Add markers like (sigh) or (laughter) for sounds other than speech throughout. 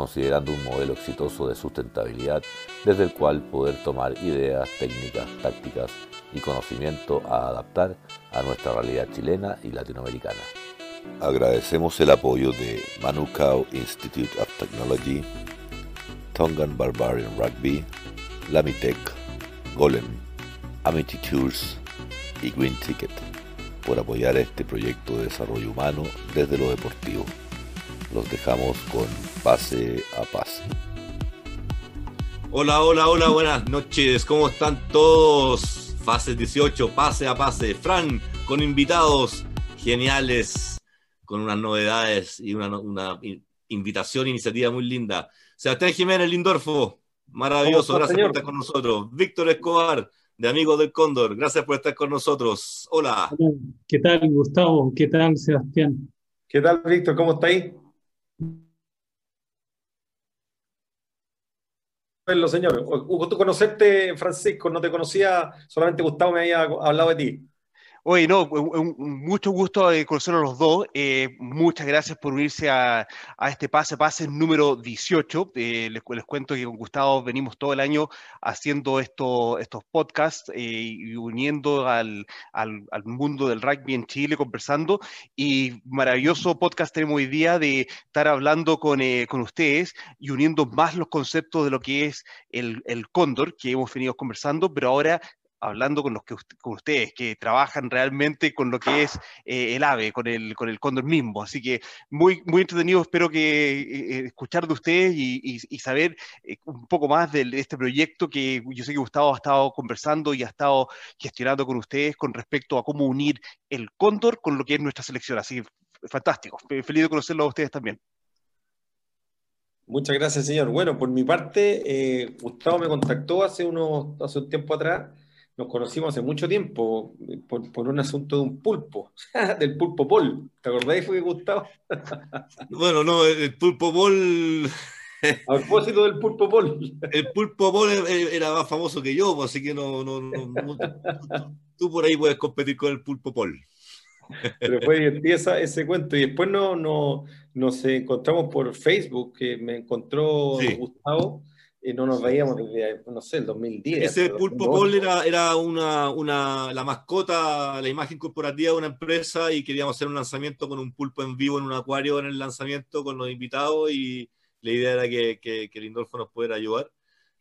considerando un modelo exitoso de sustentabilidad desde el cual poder tomar ideas, técnicas, tácticas y conocimiento a adaptar a nuestra realidad chilena y latinoamericana. Agradecemos el apoyo de Manukau Institute of Technology, Tongan Barbarian Rugby, Lamitech, Golem, Amity Tours y Green Ticket por apoyar este proyecto de desarrollo humano desde lo deportivo. Los dejamos con pase a pase. Hola, hola, hola, buenas noches. ¿Cómo están todos? Fase 18, pase a pase. Fran, con invitados geniales, con unas novedades y una, una invitación, iniciativa muy linda. Sebastián Jiménez Lindorfo, maravilloso, gracias por estar con nosotros. Víctor Escobar, de Amigos del Cóndor. Gracias por estar con nosotros. Hola. ¿Qué tal, Gustavo? ¿Qué tal, Sebastián? ¿Qué tal, Víctor? ¿Cómo está Hola, señor. Gusto conocerte, Francisco. No te conocía, solamente Gustavo me había hablado de ti. Oye, no, mucho gusto de conocerlos los dos. Eh, muchas gracias por unirse a, este pase pase número 18. Eh, les, cuento que con Gustavo venimos todo el año haciendo esto, estos podcasts eh, y uniendo al, mundo del rugby en Chile, conversando. Y maravilloso podcast tenemos hoy día de estar hablando con, ustedes y uniendo más los conceptos de lo que es el, el cóndor que hemos venido conversando, pero ahora hablando con, los que, con ustedes, que trabajan realmente con lo que es eh, el AVE, con el, con el cóndor mismo. Así que muy, muy entretenido, espero que eh, eh, escuchar de ustedes y, saber un poco más de, este proyecto que yo sé que Gustavo ha estado conversando y ha estado gestionando con ustedes con respecto a cómo unir el cóndor con lo que es nuestra selección. Así que fantástico, feliz de conocerlo a ustedes también. Muchas gracias, señor. Bueno, por mi parte, Gustavo me contactó hace, unos, hace un tiempo atrás nos conocimos hace mucho tiempo por, un asunto de un pulpo, (laughs) del pulpo Pol. ¿Te acordáis, fue Gustavo? (laughs) bueno, no, el pulpo Pol. (laughs) A propósito del pulpo Pol. El pulpo Pol era más famoso que yo, pues, así que no, no, tú por ahí puedes competir con el pulpo Pol. Pero fue divertido ese cuento. Y después no, no, nos encontramos por Facebook, que me encontró Gustavo y no nos veíamos desde, no sé, el 2010. Ese Pulpo Pol era, era una, una, la mascota, la imagen corporativa de una empresa y queríamos hacer un lanzamiento con un pulpo en vivo en un acuario en el lanzamiento con los invitados y la idea era que, que, que Lindolfo nos pudiera ayudar.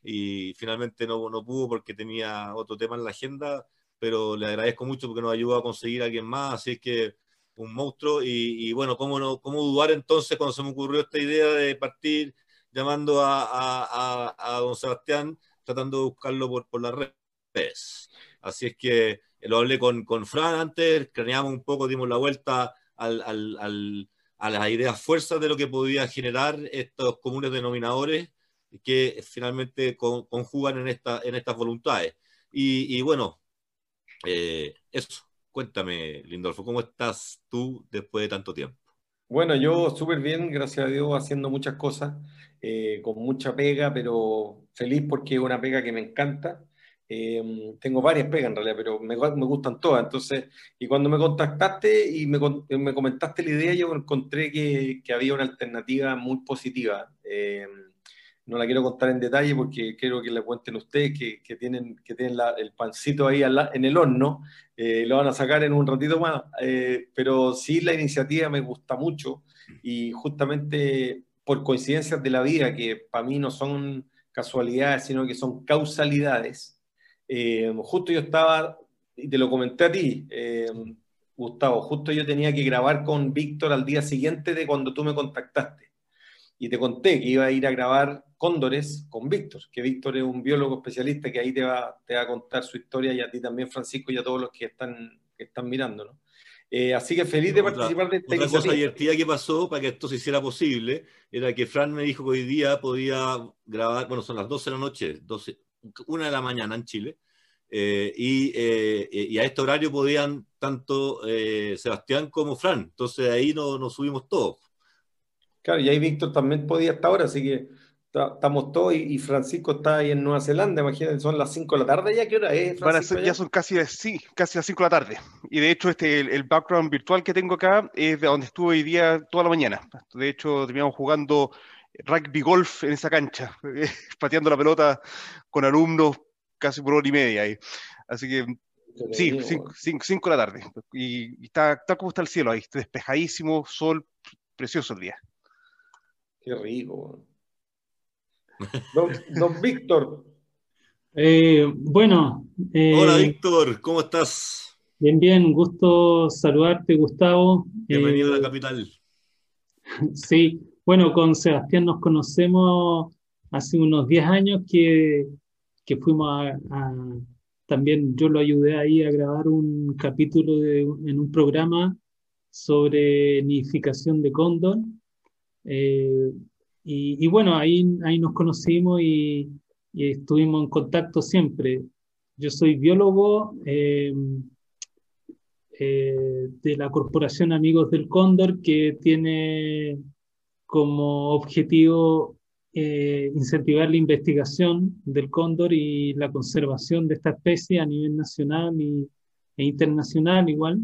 Y finalmente no, no pudo porque tenía otro tema en la agenda, pero le agradezco mucho porque nos ayudó a conseguir a alguien más, así es que un monstruo. Y, y bueno, ¿cómo, no, ¿cómo dudar entonces cuando se me ocurrió esta idea de partir llamando a, a, don Sebastián, tratando de buscarlo por, por las redes. Así es que lo hablé con, con Fran antes, craneamos un poco, dimos la vuelta al, al, a las ideas fuerzas de lo que podía generar estos comunes denominadores que finalmente conjugan en, esta, en estas voluntades. Y, y bueno, eh, eso. Cuéntame, Lindolfo, ¿cómo estás tú después de tanto tiempo? Bueno, yo súper bien, gracias a Dios, haciendo muchas cosas. Eh, con mucha pega, pero feliz porque es una pega que me encanta. Eh, tengo varias pegas en realidad, pero me, me, gustan todas. Entonces, y cuando me contactaste y me, me comentaste la idea, yo encontré que, que, había una alternativa muy positiva. Eh, no la quiero contar en detalle porque quiero que le cuenten ustedes que, tienen, que tienen el pancito ahí en el horno. lo van a sacar en un ratito más. pero sí, la iniciativa me gusta mucho y justamente por coincidencias de la vida, que para mí no son casualidades, sino que son causalidades. Eh, justo yo estaba, y te lo comenté a ti, eh, Gustavo, justo yo tenía que grabar con Víctor al día siguiente de cuando tú me contactaste. Y te conté que iba a ir a grabar Cóndores con Víctor, que Víctor es un biólogo especialista que ahí te va, te va a contar su historia y a ti también, Francisco, y a todos los que están, que están mirando. Eh, así que feliz de participar de esta Otra cosa divertida que pasó para que esto se hiciera posible era que Fran me dijo que hoy día podía grabar, bueno, son las 12 de la noche, 12, una de la mañana en Chile, eh, y, eh, y, a este horario podían tanto Sebastián como Fran, entonces ahí nos, nos subimos todos. Claro, y ahí Víctor también podía hasta ahora, así que estamos todos y, Francisco está ahí en Nueva Zelanda, imagínense, son las 5 de la tarde ya, ¿qué hora es? ya son casi, sí, casi las 5 de la tarde. Y de hecho, este, el, background virtual que tengo acá es de donde estuve hoy día toda la mañana. De hecho, terminamos jugando rugby golf en esa cancha, (laughs) pateando la pelota con alumnos casi por hora y media. Ahí. Así que Sí, 5 de la tarde. Y, está tal como está el cielo ahí, despejadísimo, sol, precioso el día. Qué rico. (laughs) Don, Víctor. Eh, bueno. Eh, Hola Víctor, ¿cómo estás? Bien, bien, gusto saludarte, Gustavo. Bienvenido a la eh, capital. (laughs) Sí, bueno, con Sebastián nos conocemos hace unos 10 años que, fuimos a, También yo lo ayudé ahí a grabar un capítulo en un programa sobre nidificación de cóndor. Y, bueno, ahí, ahí nos conocimos y, estuvimos en contacto siempre. Yo soy biólogo eh, eh, de la Corporación Amigos del Cóndor, que tiene como objetivo eh, incentivar la investigación del cóndor y la conservación de esta especie a nivel nacional y, e internacional igual.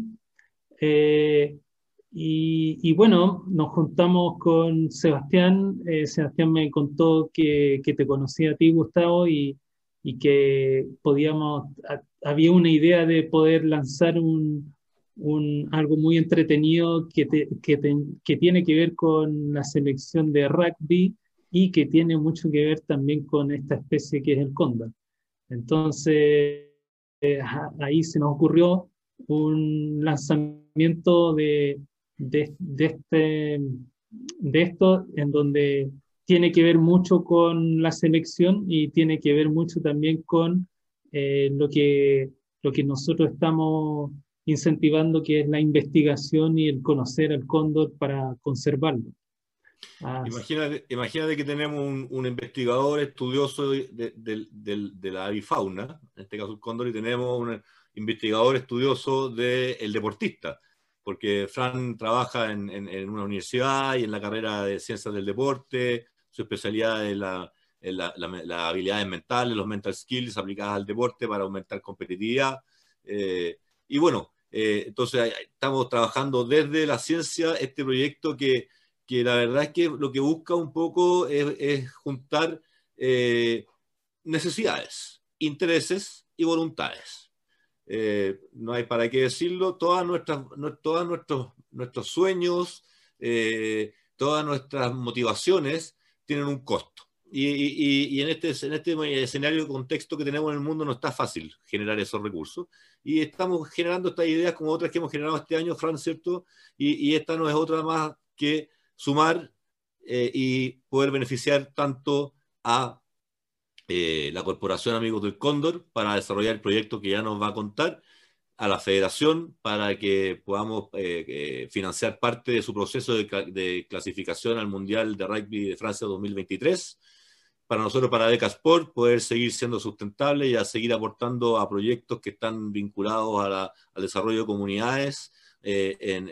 Y, bueno, nos juntamos con Sebastián. Eh, Sebastián me contó que, que, te conocía a ti, Gustavo, y, y que podíamos, había una idea de poder lanzar un, un algo muy entretenido que, que, que, tiene que ver con la selección de rugby y que tiene mucho que ver también con esta especie que es el cóndor. Entonces, eh, ahí se nos ocurrió un lanzamiento de, de, este, de esto, en donde tiene que ver mucho con la selección y tiene que ver mucho también con eh, lo, que, lo que nosotros estamos incentivando, que es la investigación y el conocer al cóndor para conservarlo. Imagínate, imagínate, que tenemos un, investigador estudioso de, de, la avifauna, en este caso el cóndor, y tenemos un investigador estudioso del deportista porque Fran trabaja en, una universidad y en la carrera de ciencias del deporte, su especialidad es la, las habilidades mentales, los mental skills aplicadas al deporte para aumentar competitividad. Eh, y bueno, eh, entonces estamos trabajando desde la ciencia este proyecto que, que, la verdad es que lo que busca un poco es, juntar eh, necesidades, intereses y voluntades. Eh, no hay para qué decirlo, todas nuestras, todos nuestros, nuestros sueños, eh, todas nuestras motivaciones tienen un costo. Y, en, este, en este escenario de contexto que tenemos en el mundo no está fácil generar esos recursos. Y estamos generando estas ideas como otras que hemos generado este año, Fran, ¿cierto? Y, esta no es otra más que sumar eh, y poder beneficiar tanto a eh, la Corporación Amigos del Cóndor para desarrollar el proyecto que ya nos va a contar, a la Federación para que podamos eh, eh, financiar parte de su proceso de, clasificación al Mundial de Rugby de Francia 2023. Para nosotros, para Decasport, poder seguir siendo sustentable y a seguir aportando a proyectos que están vinculados al desarrollo de comunidades en,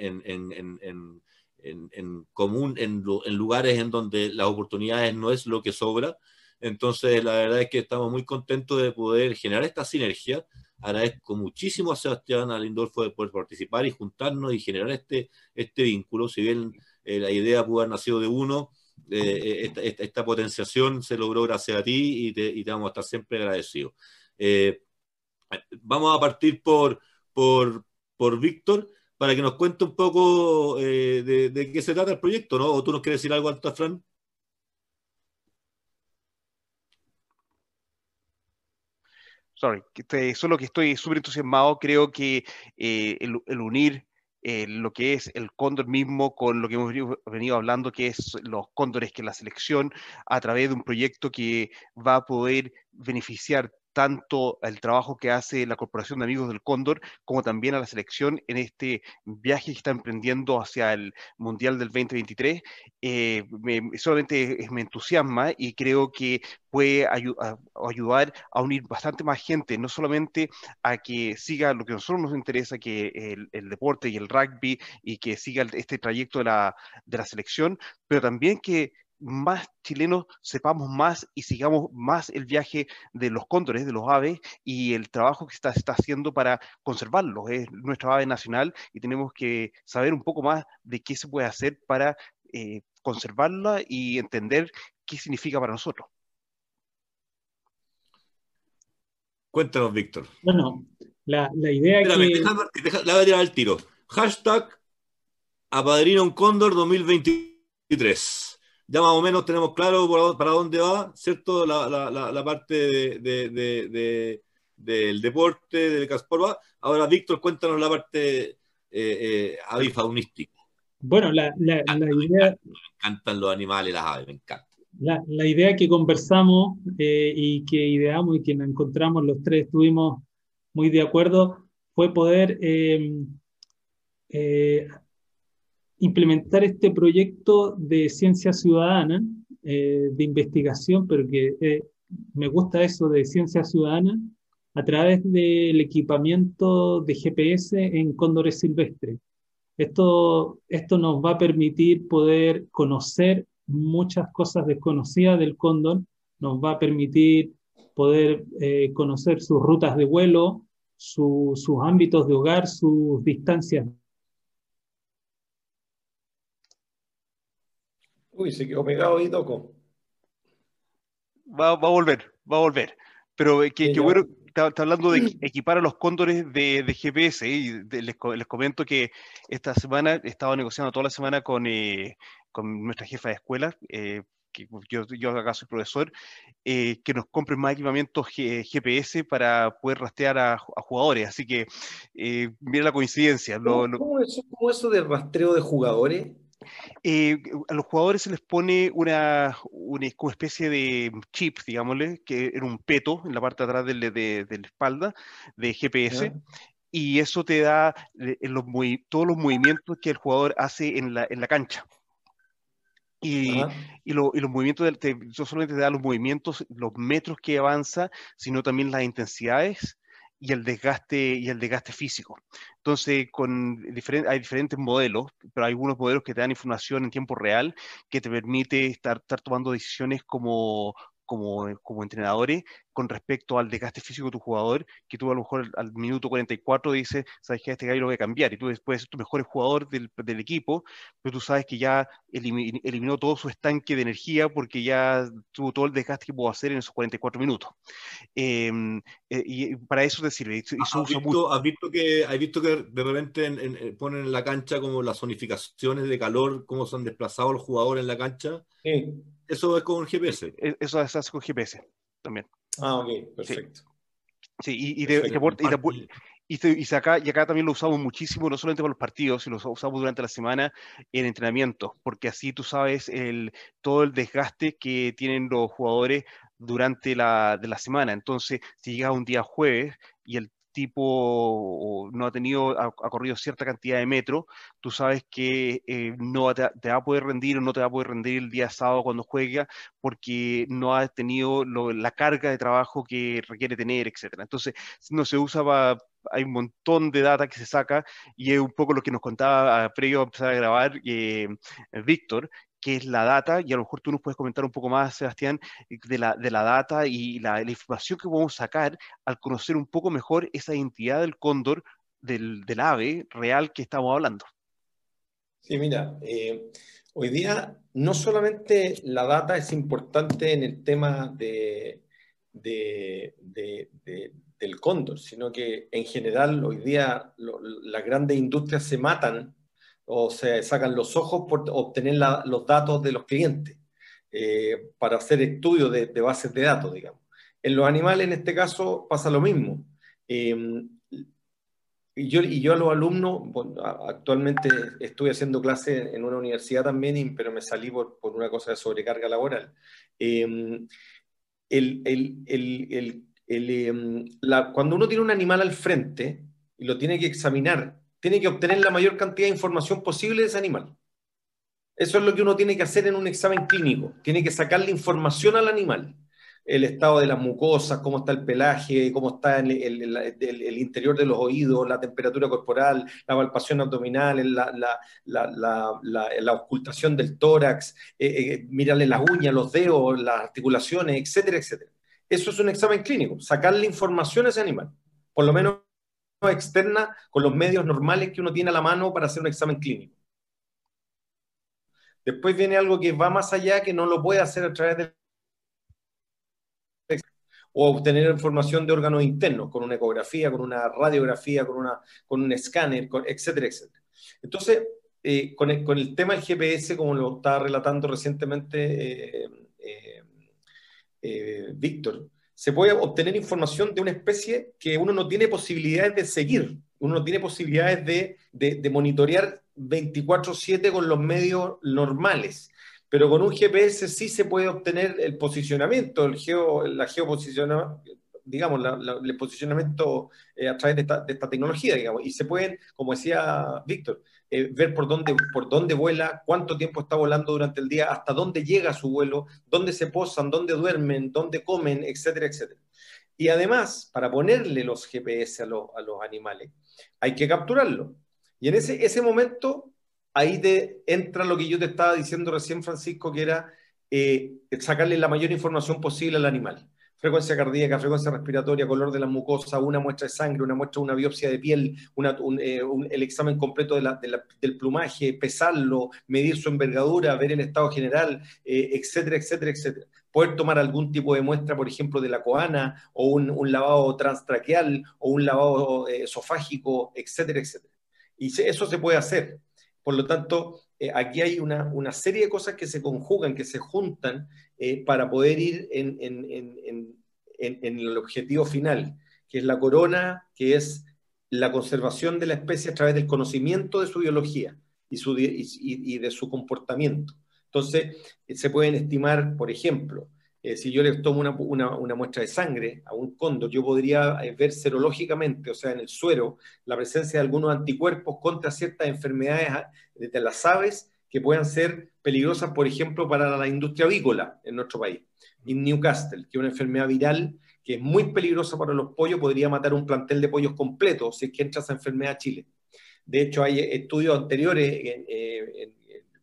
común, en lugares en donde las oportunidades no es lo que sobra, entonces, la verdad es que estamos muy contentos de poder generar esta sinergia. Agradezco muchísimo a Sebastián, a Lindolfo de poder participar y juntarnos y generar este, este vínculo. Si bien eh, la idea pudo haber nacido de uno, eh, eh, esta, potenciación se logró gracias a ti y te, vamos a estar siempre agradecidos. vamos a partir por, por, por Víctor para que nos cuente un poco de, qué se trata el proyecto, ¿no? ¿O tú nos quieres decir algo, antes, Fran? Sorry, solo que estoy súper entusiasmado, creo que eh, el, unir eh, lo que es el cóndor mismo con lo que hemos venido hablando, que es los cóndores, que la selección, a través de un proyecto que va a poder beneficiar tanto al trabajo que hace la Corporación de Amigos del Cóndor, como también a la selección en este viaje que está emprendiendo hacia el Mundial del 2023. Eh, solamente me entusiasma y creo que puede ayudar a unir bastante más gente, no solamente a que siga lo que a nosotros nos interesa, que el, el deporte y el rugby, y que siga este trayecto de la, de la selección, pero también que más chilenos sepamos más y sigamos más el viaje de los cóndores, de los aves y el trabajo que está, está haciendo para conservarlos. Es nuestra ave nacional y tenemos que saber un poco más de qué se puede hacer para eh, conservarla y entender qué significa para nosotros. Cuéntanos, Víctor. Bueno, la, la idea que... la voy a tirar al tiro. Hashtag apadrina un cóndor 2023 ya más o menos tenemos claro para dónde va, ¿cierto? La, la, la parte de, de, del deporte, de Casporba. Ahora, Víctor, cuéntanos la parte eh, eh, avifaunística. Bueno, la, la, idea... Me encantan, los animales, las aves, me encantan. La, la idea que conversamos eh, y que ideamos y que nos encontramos los tres, estuvimos muy de acuerdo, fue poder eh, eh, implementar este proyecto de ciencia ciudadana, eh, de investigación, pero que eh, me gusta eso de ciencia ciudadana, a través del equipamiento de GPS en cóndores silvestres. Esto, esto nos va a permitir poder conocer muchas cosas desconocidas del cóndor, nos va a permitir poder eh, conocer sus rutas de vuelo, sus ámbitos de hogar, sus distancias Uy, se quedó pegado ahí, Toco. Va, a volver, va a volver. Pero eh, que, bueno, está, hablando de equipar a los cóndores de, GPS y les, comento que esta semana he estado negociando toda la semana con, eh, con nuestra jefa de escuela, eh, que yo, yo acá soy profesor, que nos compren más equipamientos GPS para poder rastrear a, jugadores. Así que mira la coincidencia. ¿Cómo, eso, ¿Cómo, eso, de rastreo de jugadores? Eh, a los jugadores se les pone una, una, especie de chip, digámosle, que era un peto en la parte de atrás de, de, la espalda de GPS. Y eso te da eh, los todos los movimientos que el jugador hace en la, en la cancha. Y, y, lo, y, los movimientos, no solamente te da los movimientos, los metros que avanza, sino también las intensidades y el desgaste y el desgaste físico. Entonces, con hay diferentes modelos, pero hay algunos modelos que te dan información en tiempo real que te permite estar, estar tomando decisiones como, como, como entrenadores con respecto al desgaste físico de tu jugador, que tú a lo mejor al, minuto 44 dices, sabes que este gallo lo voy a cambiar, y tú puedes ser tu mejor jugador del, del, equipo, pero tú sabes que ya eliminó todo su estanque de energía porque ya tuvo todo el desgaste que pudo hacer en esos 44 minutos. Em, eh, y para eso te sirve. Y ¿Has, visto, ¿Has, visto, que, ¿Has visto que de repente en, ponen en la cancha como las zonificaciones de calor, cómo se han desplazado los jugadores en la cancha? Sí. Eso es con GPS. E, eso se hace con GPS también. Ah, ok, perfecto. Sí, y, y, de, y, acá, y acá también lo usamos muchísimo, no solamente para los partidos, sino lo usamos durante la semana en entrenamiento, porque así tú sabes el, todo el desgaste que tienen los jugadores durante la, de la semana. Entonces, si llega un día jueves y el tipo no ha tenido, ha, corrido cierta cantidad de metros, tú sabes que eh, no te, va a poder rendir o no te va a poder rendir el día sábado cuando juega porque no ha tenido la carga de trabajo que requiere tener, etcétera. Entonces, no se usa para hay un montón de data que se saca y es un poco lo que nos contaba previo a empezar a grabar eh, Víctor, qué es la data, y a lo mejor tú nos puedes comentar un poco más, Sebastián, de la, de la data y la, información que podemos sacar al conocer un poco mejor esa identidad del cóndor, del, del ave real que estamos hablando. Sí, mira, eh, hoy día no solamente la data es importante en el tema de, de, del cóndor, sino que en general hoy día las grandes industrias se matan o se sacan los ojos por obtener los datos de los clientes eh, para hacer estudios de, bases de datos, digamos. En los animales, en este caso, pasa lo mismo. Em, y, yo, y yo a los alumnos, actualmente estoy haciendo clases en una universidad también, pero me salí por, por una cosa de sobrecarga laboral. Em, el, el, el, em, cuando uno tiene un animal al frente y lo tiene que examinar, tiene que obtener la mayor cantidad de información posible de ese animal. Eso es lo que uno tiene que hacer en un examen clínico. Tiene que sacarle información al animal. El estado de las mucosas, cómo está el pelaje, cómo está el, interior de los oídos, la temperatura corporal, la palpación abdominal, la, ocultación del tórax, eh, eh, mirarle las uñas, los dedos, las articulaciones, etcétera, etcétera. Eso es un examen clínico, sacarle información a ese animal, por lo menos externa, con los medios normales que uno tiene a la mano para hacer un examen clínico. Después viene algo que va más allá, que no lo puede hacer a través de o obtener información de órganos internos, con una ecografía, con una radiografía, con, una, con un escáner, etcétera, etcétera. Entonces, eh, con, el, tema del GPS, como lo estaba relatando recientemente eh, eh, Víctor, se puede obtener información de una especie que uno no tiene posibilidades de seguir, uno no tiene posibilidades de, de, de monitorear 24/7 con los medios normales. Pero con un GPS sí se puede obtener el posicionamiento, el geo, la geoposicionamiento, digamos, el posicionamiento eh, a través de esta, tecnología, digamos, y se pueden, como decía Víctor, eh, ver por dónde, por dónde vuela, cuánto tiempo está volando durante el día, hasta dónde llega su vuelo, dónde se posan, dónde duermen, dónde comen, etcétera, etcétera. Y además, para ponerle los GPS a, a los animales, hay que capturarlo. Y en ese, ese momento, ahí te entra lo que yo te estaba diciendo recién, Francisco, que era eh, sacarle la mayor información posible al animal. Frecuencia cardíaca, frecuencia respiratoria, color de la mucosa, una muestra de sangre, una muestra, una biopsia de piel, eh, el examen completo del plumaje, pesarlo, medir su envergadura, ver el estado general, eh, etcétera, etcétera, etcétera. Poder tomar algún tipo de muestra, por ejemplo, de la coana, o un, lavado transtraqueal, o un lavado esofágico, etcétera, etcétera. Y eso se puede hacer. Por lo tanto, eh, aquí hay una, una, serie de cosas que se conjugan, que se juntan eh, para poder ir en, en, el objetivo final, que es la corona, que es la conservación de la especie a través del conocimiento de su biología y, su, y, de su comportamiento. Entonces, eh, se pueden estimar, por ejemplo, eh, si yo le tomo una, muestra de sangre a un cóndor, yo podría eh, ver serológicamente, o sea, en el suero, la presencia de algunos anticuerpos contra ciertas enfermedades ah, de las aves que puedan ser peligrosas, por ejemplo, para la industria avícola en nuestro país. En Newcastle, que es una enfermedad viral que es muy peligrosa para los pollos, podría matar un plantel de pollos completo si es que entra esa enfermedad a Chile. De hecho, hay estudios anteriores en, eh,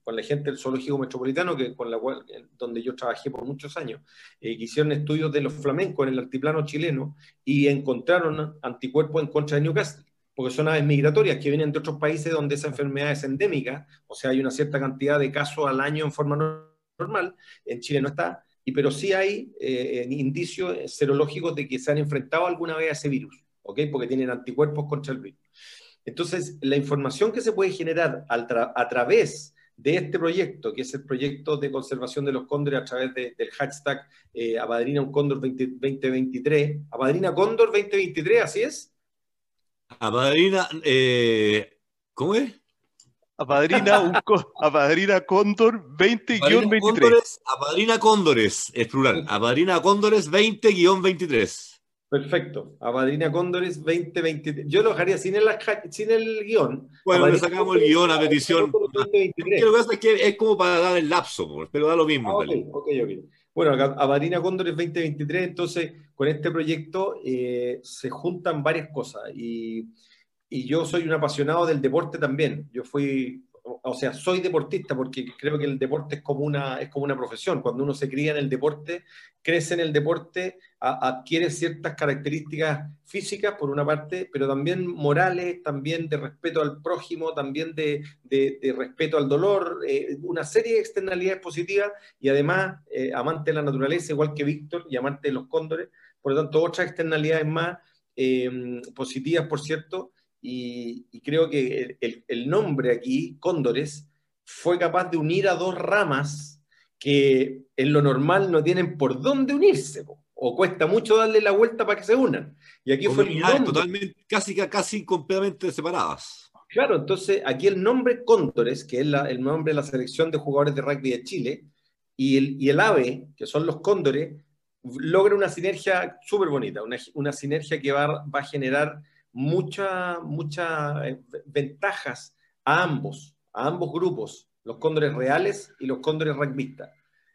con la gente del Zoológico Metropolitano, que, con la cual, donde yo trabajé por muchos años, eh, que hicieron estudios de los flamencos en el altiplano chileno y encontraron anticuerpos en contra de Newcastle, porque son aves migratorias que vienen de otros países donde esa enfermedad es endémica, o sea, hay una cierta cantidad de casos al año en forma normal, en Chile no está, pero sí hay eh, indicios serológicos de que se han enfrentado alguna vez a ese virus, ¿ok? Porque tienen anticuerpos contra el virus. Entonces, la información que se puede generar a través de este proyecto, que es el proyecto de conservación de los cóndores a través del hashtag eh, Apadrina un Cóndor 2023. Apadrina Cóndor 2023, ¿así es? Apadrina, eh, ¿cómo es? Apadrina, un, Apadrina Cóndor 20-23. Apadrina Cóndores, es plural. Apadrina Cóndores 20-23. Perfecto. Abadrina Cóndores 2023. Yo lo dejaría sin el, sin el guion. Bueno, le sacamos el guion a petición. Lo que pasa es que es como para dar el lapso, pero da lo mismo. Ah, ok, ok, Bueno, Abadrina Cóndores 2023, entonces con este proyecto eh, se juntan varias cosas y, y yo soy un apasionado del deporte también. Yo fui o sea, soy deportista porque creo que el deporte es como una, es como una profesión. Cuando uno se cría en el deporte, crece en el deporte, adquiere ciertas características físicas, por una parte, pero también morales, también de respeto al prójimo, también de, de, respeto al dolor, eh, una serie de externalidades positivas y además eh, amante de la naturaleza, igual que Víctor, y amante de los cóndores. Por lo tanto, otras externalidades más eh, positivas, por cierto, y, creo que el, nombre aquí, Cóndores, fue capaz de unir a dos ramas que en lo normal no tienen por dónde unirse, o cuesta mucho darle la vuelta para que se unan. Y aquí fue el totalmente, casi, casi completamente separadas. Claro, entonces aquí el nombre Cóndores, que es el nombre de la selección de jugadores de rugby de Chile, y el, y el ave, que son los cóndores, logra una sinergia súper bonita, una, sinergia que va, va a generar muchas mucha, eh, ventajas a ambos, a ambos grupos, los cóndores reales y los cóndores rugbyistas.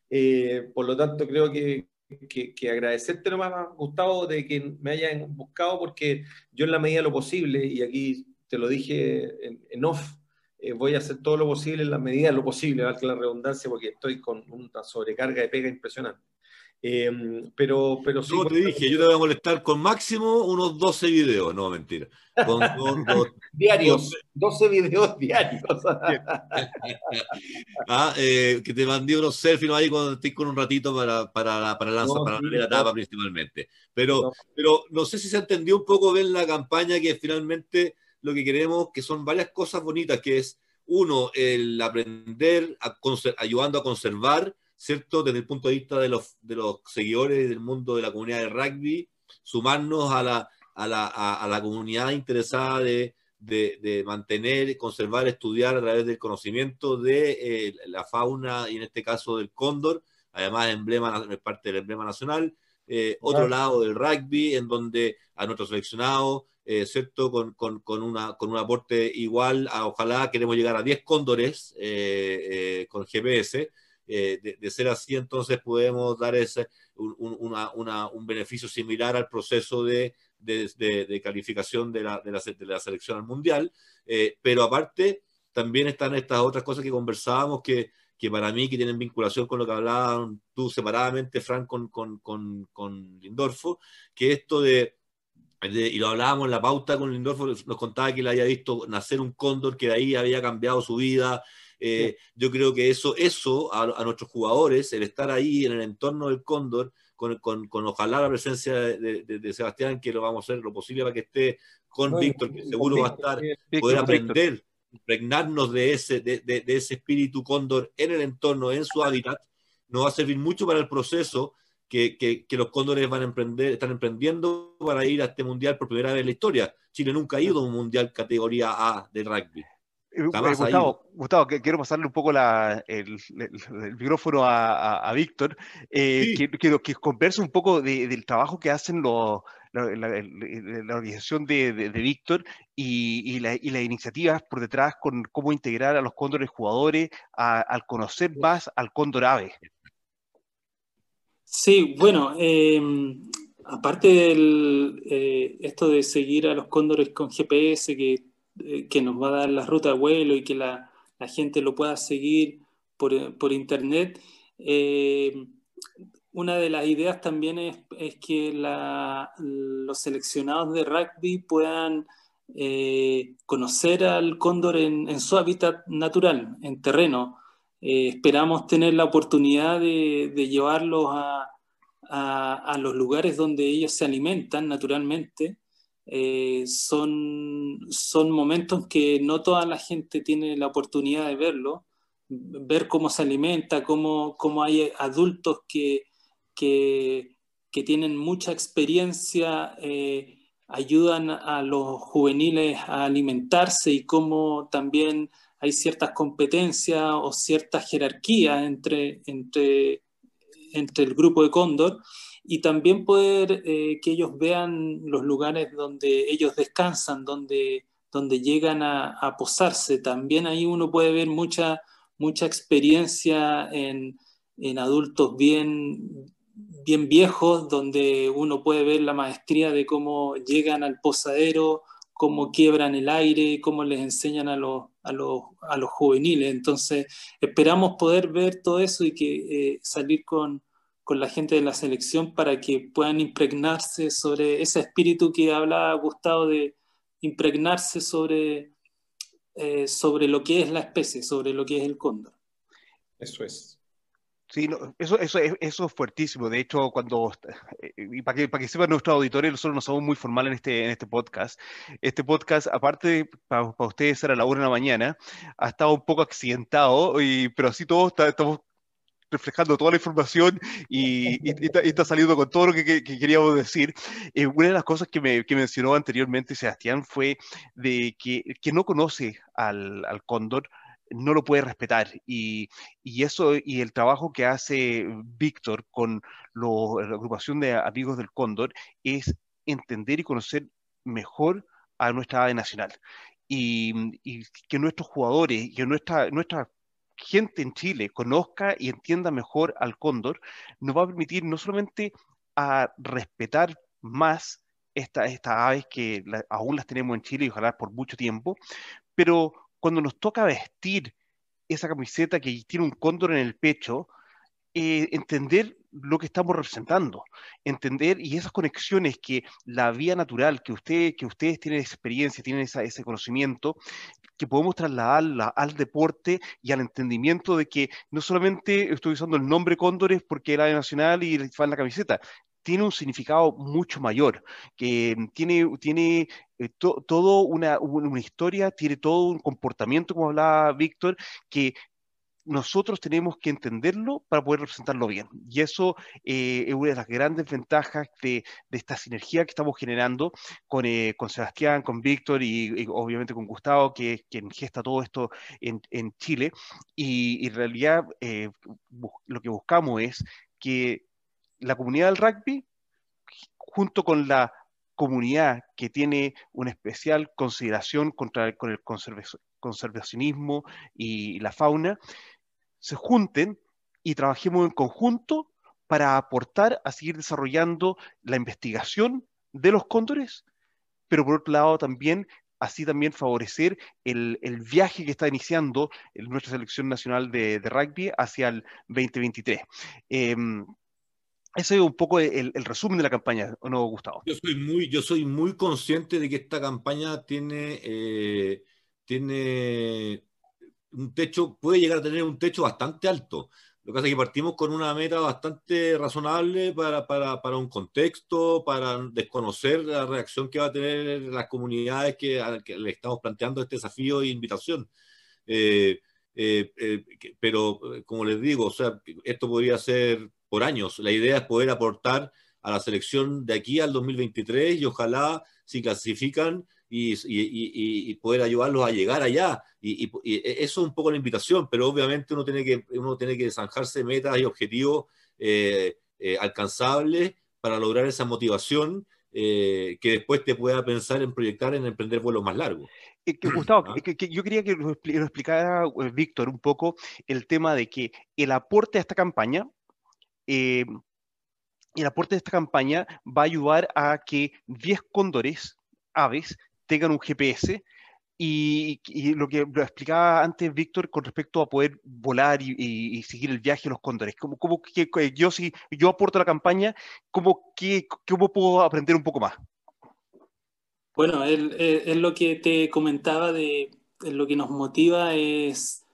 Eh, por lo tanto, creo que, que, agradecerte nomás, Gustavo, de que me hayan buscado, porque yo en la medida de lo posible, y aquí te lo dije en, off, eh, voy a hacer todo lo posible en la medida de lo posible, valga la redundancia, porque estoy con una sobrecarga de pega impresionante. Eh, pero, pero sí. te dije, yo te voy a molestar con máximo unos 12 videos, no, mentira. Con, (laughs) diarios, 12 videos (laughs) diarios. (laughs) ah, eh, que te mandé unos selfies ahí cuando estés con un ratito para, para, la, para, la, para la primera etapa principalmente. Pero no. pero no sé si se entendió un poco bien la campaña que finalmente lo que queremos, que son varias cosas bonitas, que es uno, el aprender a ayudando a conservar ¿cierto? Desde el punto de vista de los, de los seguidores del mundo de la comunidad de rugby, sumarnos a la, a la, a, la comunidad interesada de, de, de, mantener, conservar, estudiar a través del conocimiento de eh, la fauna y en este caso del cóndor, además emblema, es parte del emblema nacional. Eh, otro lado del rugby, en donde a nuestro seleccionado, eh, ¿cierto? Con, con, con, una, con un aporte igual, a, ojalá queremos llegar a 10 cóndores eh, con GPS, eh, de, ser así, entonces podemos dar ese, un, una, un beneficio similar al proceso de, de calificación de la, la, la, selección al mundial. Eh, pero aparte, también están estas otras cosas que conversábamos que, que para mí que tienen vinculación con lo que hablaban tú separadamente, Frank, con, con, con, con Lindorfo, que esto de, y lo hablábamos en la pauta con Lindorfo, nos contaba que le había visto nacer un cóndor, que de ahí había cambiado su vida, eh, yo creo que eso, eso a, nuestros jugadores, el estar ahí en el entorno del Cóndor, con, con, con ojalá la presencia de, de, Sebastián, que lo vamos a hacer lo posible para que esté con Víctor, que seguro va a estar, poder aprender, impregnarnos de ese, de, de, ese espíritu cóndor en el entorno, en su hábitat, nos va a servir mucho para el proceso que, que, que, los cóndores van a emprender, están emprendiendo para ir a este mundial por primera vez en la historia. Chile nunca ha ido a un mundial categoría A de rugby. Eh, Gustavo, Gustavo, quiero pasarle un poco la, el, micrófono a, a, Víctor, eh, quiero, que converse un poco del trabajo que hacen los, la, la, organización de, de, Víctor y, y, y, las iniciativas por detrás con cómo integrar a los cóndores jugadores al conocer más al cóndor ave. Sí, bueno, em, aparte de eh, esto de seguir a los cóndores con GPS, que eh, que nos va a dar la ruta de vuelo y que la, la gente lo pueda seguir por, por internet. Eh, una de las ideas también es, es que los seleccionados de rugby puedan eh, conocer al cóndor en, su hábitat natural, en terreno. esperamos tener la oportunidad de, de llevarlos a, a, los lugares donde ellos se alimentan naturalmente eh, son, son momentos que no toda la gente tiene la oportunidad de verlo, ver cómo se alimenta, cómo, cómo hay adultos que, que, tienen mucha experiencia, eh, ayudan a los juveniles a alimentarse y cómo también hay ciertas competencias o ciertas jerarquías entre, entre, entre el grupo de Cóndor y también poder eh, que ellos vean los lugares donde ellos descansan, donde, donde llegan a, posarse. También ahí uno puede ver mucha, mucha experiencia en, en adultos bien, bien viejos, donde uno puede ver la maestría de cómo llegan al posadero, cómo quiebran el aire, cómo les enseñan a los, a los, a los juveniles. Entonces, esperamos poder ver todo eso y que eh, salir con, con la gente de la selección para que puedan impregnarse sobre ese espíritu que habla Gustavo de impregnarse sobre, eh, sobre lo que es la especie, sobre lo que es el cóndor. Eso es. Sí, eso, eso, eso es fuertísimo. De hecho, cuando, eh, y para que, para que sepan nuestros auditores, nosotros no somos muy formales en este, en este podcast. Este podcast, aparte, para, para ustedes era a la una de la mañana, ha estado un poco accidentado, y, pero así todos estamos reflejando toda la información y, está, saliendo con todo lo que, queríamos decir. Eh, una de las cosas que, me, que mencionó anteriormente Sebastián fue de que, que no conoce al, al cóndor, no lo puede respetar. Y, eso y el trabajo que hace Víctor con la agrupación de amigos del Cóndor es entender y conocer mejor a nuestra ave nacional. Y, que nuestros jugadores y que nuestra, nuestra gente en Chile conozca y entienda mejor al cóndor, nos va a permitir no solamente a respetar más estas aves que aún las tenemos en Chile y ojalá por mucho tiempo, pero cuando nos toca vestir esa camiseta que tiene un cóndor en el pecho, eh, entender lo que estamos representando, entender y esas conexiones que la vía natural, que, usted, que ustedes tienen experiencia, tienen ese conocimiento, que podemos trasladar al deporte y al entendimiento de que no solamente estoy usando el nombre Cóndores porque era nacional y va en la camiseta, tiene un significado mucho mayor, que tiene, tiene eh, todo una, una, historia, tiene todo un comportamiento, como hablaba Víctor, que nosotros tenemos que entenderlo para poder representarlo bien. Y eso eh, es una de las grandes ventajas de, esta sinergia que estamos generando con, eh, con Sebastián, con Víctor y, obviamente con Gustavo, que quien gesta todo esto en, en Chile. Y, en realidad eh, lo que buscamos es que la comunidad del rugby, junto con la comunidad que tiene una especial consideración contra, con el conservacionismo y la fauna, se junten y trabajemos en conjunto para aportar a seguir desarrollando la investigación de los cóndores, pero por otro lado también así también favorecer el, viaje que está iniciando nuestra selección nacional de, rugby hacia el 2023. Em, ese es un poco el, resumen de la campaña, ¿o no, Gustavo? Yo soy muy, yo soy muy consciente de que esta campaña tiene, eh, tiene un techo, puede llegar a tener un techo bastante alto. Lo que pasa es que partimos con una meta bastante razonable para, para, para, un contexto, para desconocer la reacción que va a tener las comunidades que, que le estamos planteando este desafío e invitación. Eh, eh, eh, pero, como les digo, o sea, esto podría ser por años. La idea es poder aportar a la selección de aquí al 2023 y ojalá si clasifican y, poder ayudarlos a llegar allá. Y, e, eso es un poco la invitación, pero obviamente uno tiene que, uno tiene que zanjarse metas y objetivos eh, eh, alcanzables para lograr esa motivación eh, que después te pueda pensar en proyectar en emprender vuelos más largos. Gustavo, ¿Ah? yo quería que lo, explicara Víctor un poco el tema de que el aporte a esta campaña, el aporte de esta campaña va a ayudar a que 10 cóndores, aves, tengan un GPS. Y, lo que lo explicaba antes Víctor con respecto a poder volar y, seguir el viaje a los cóndores, como, como que, yo si yo aporto a la campaña, ¿cómo, que, ¿cómo puedo aprender un poco más? Bueno, es, lo que te comentaba de lo que nos motiva es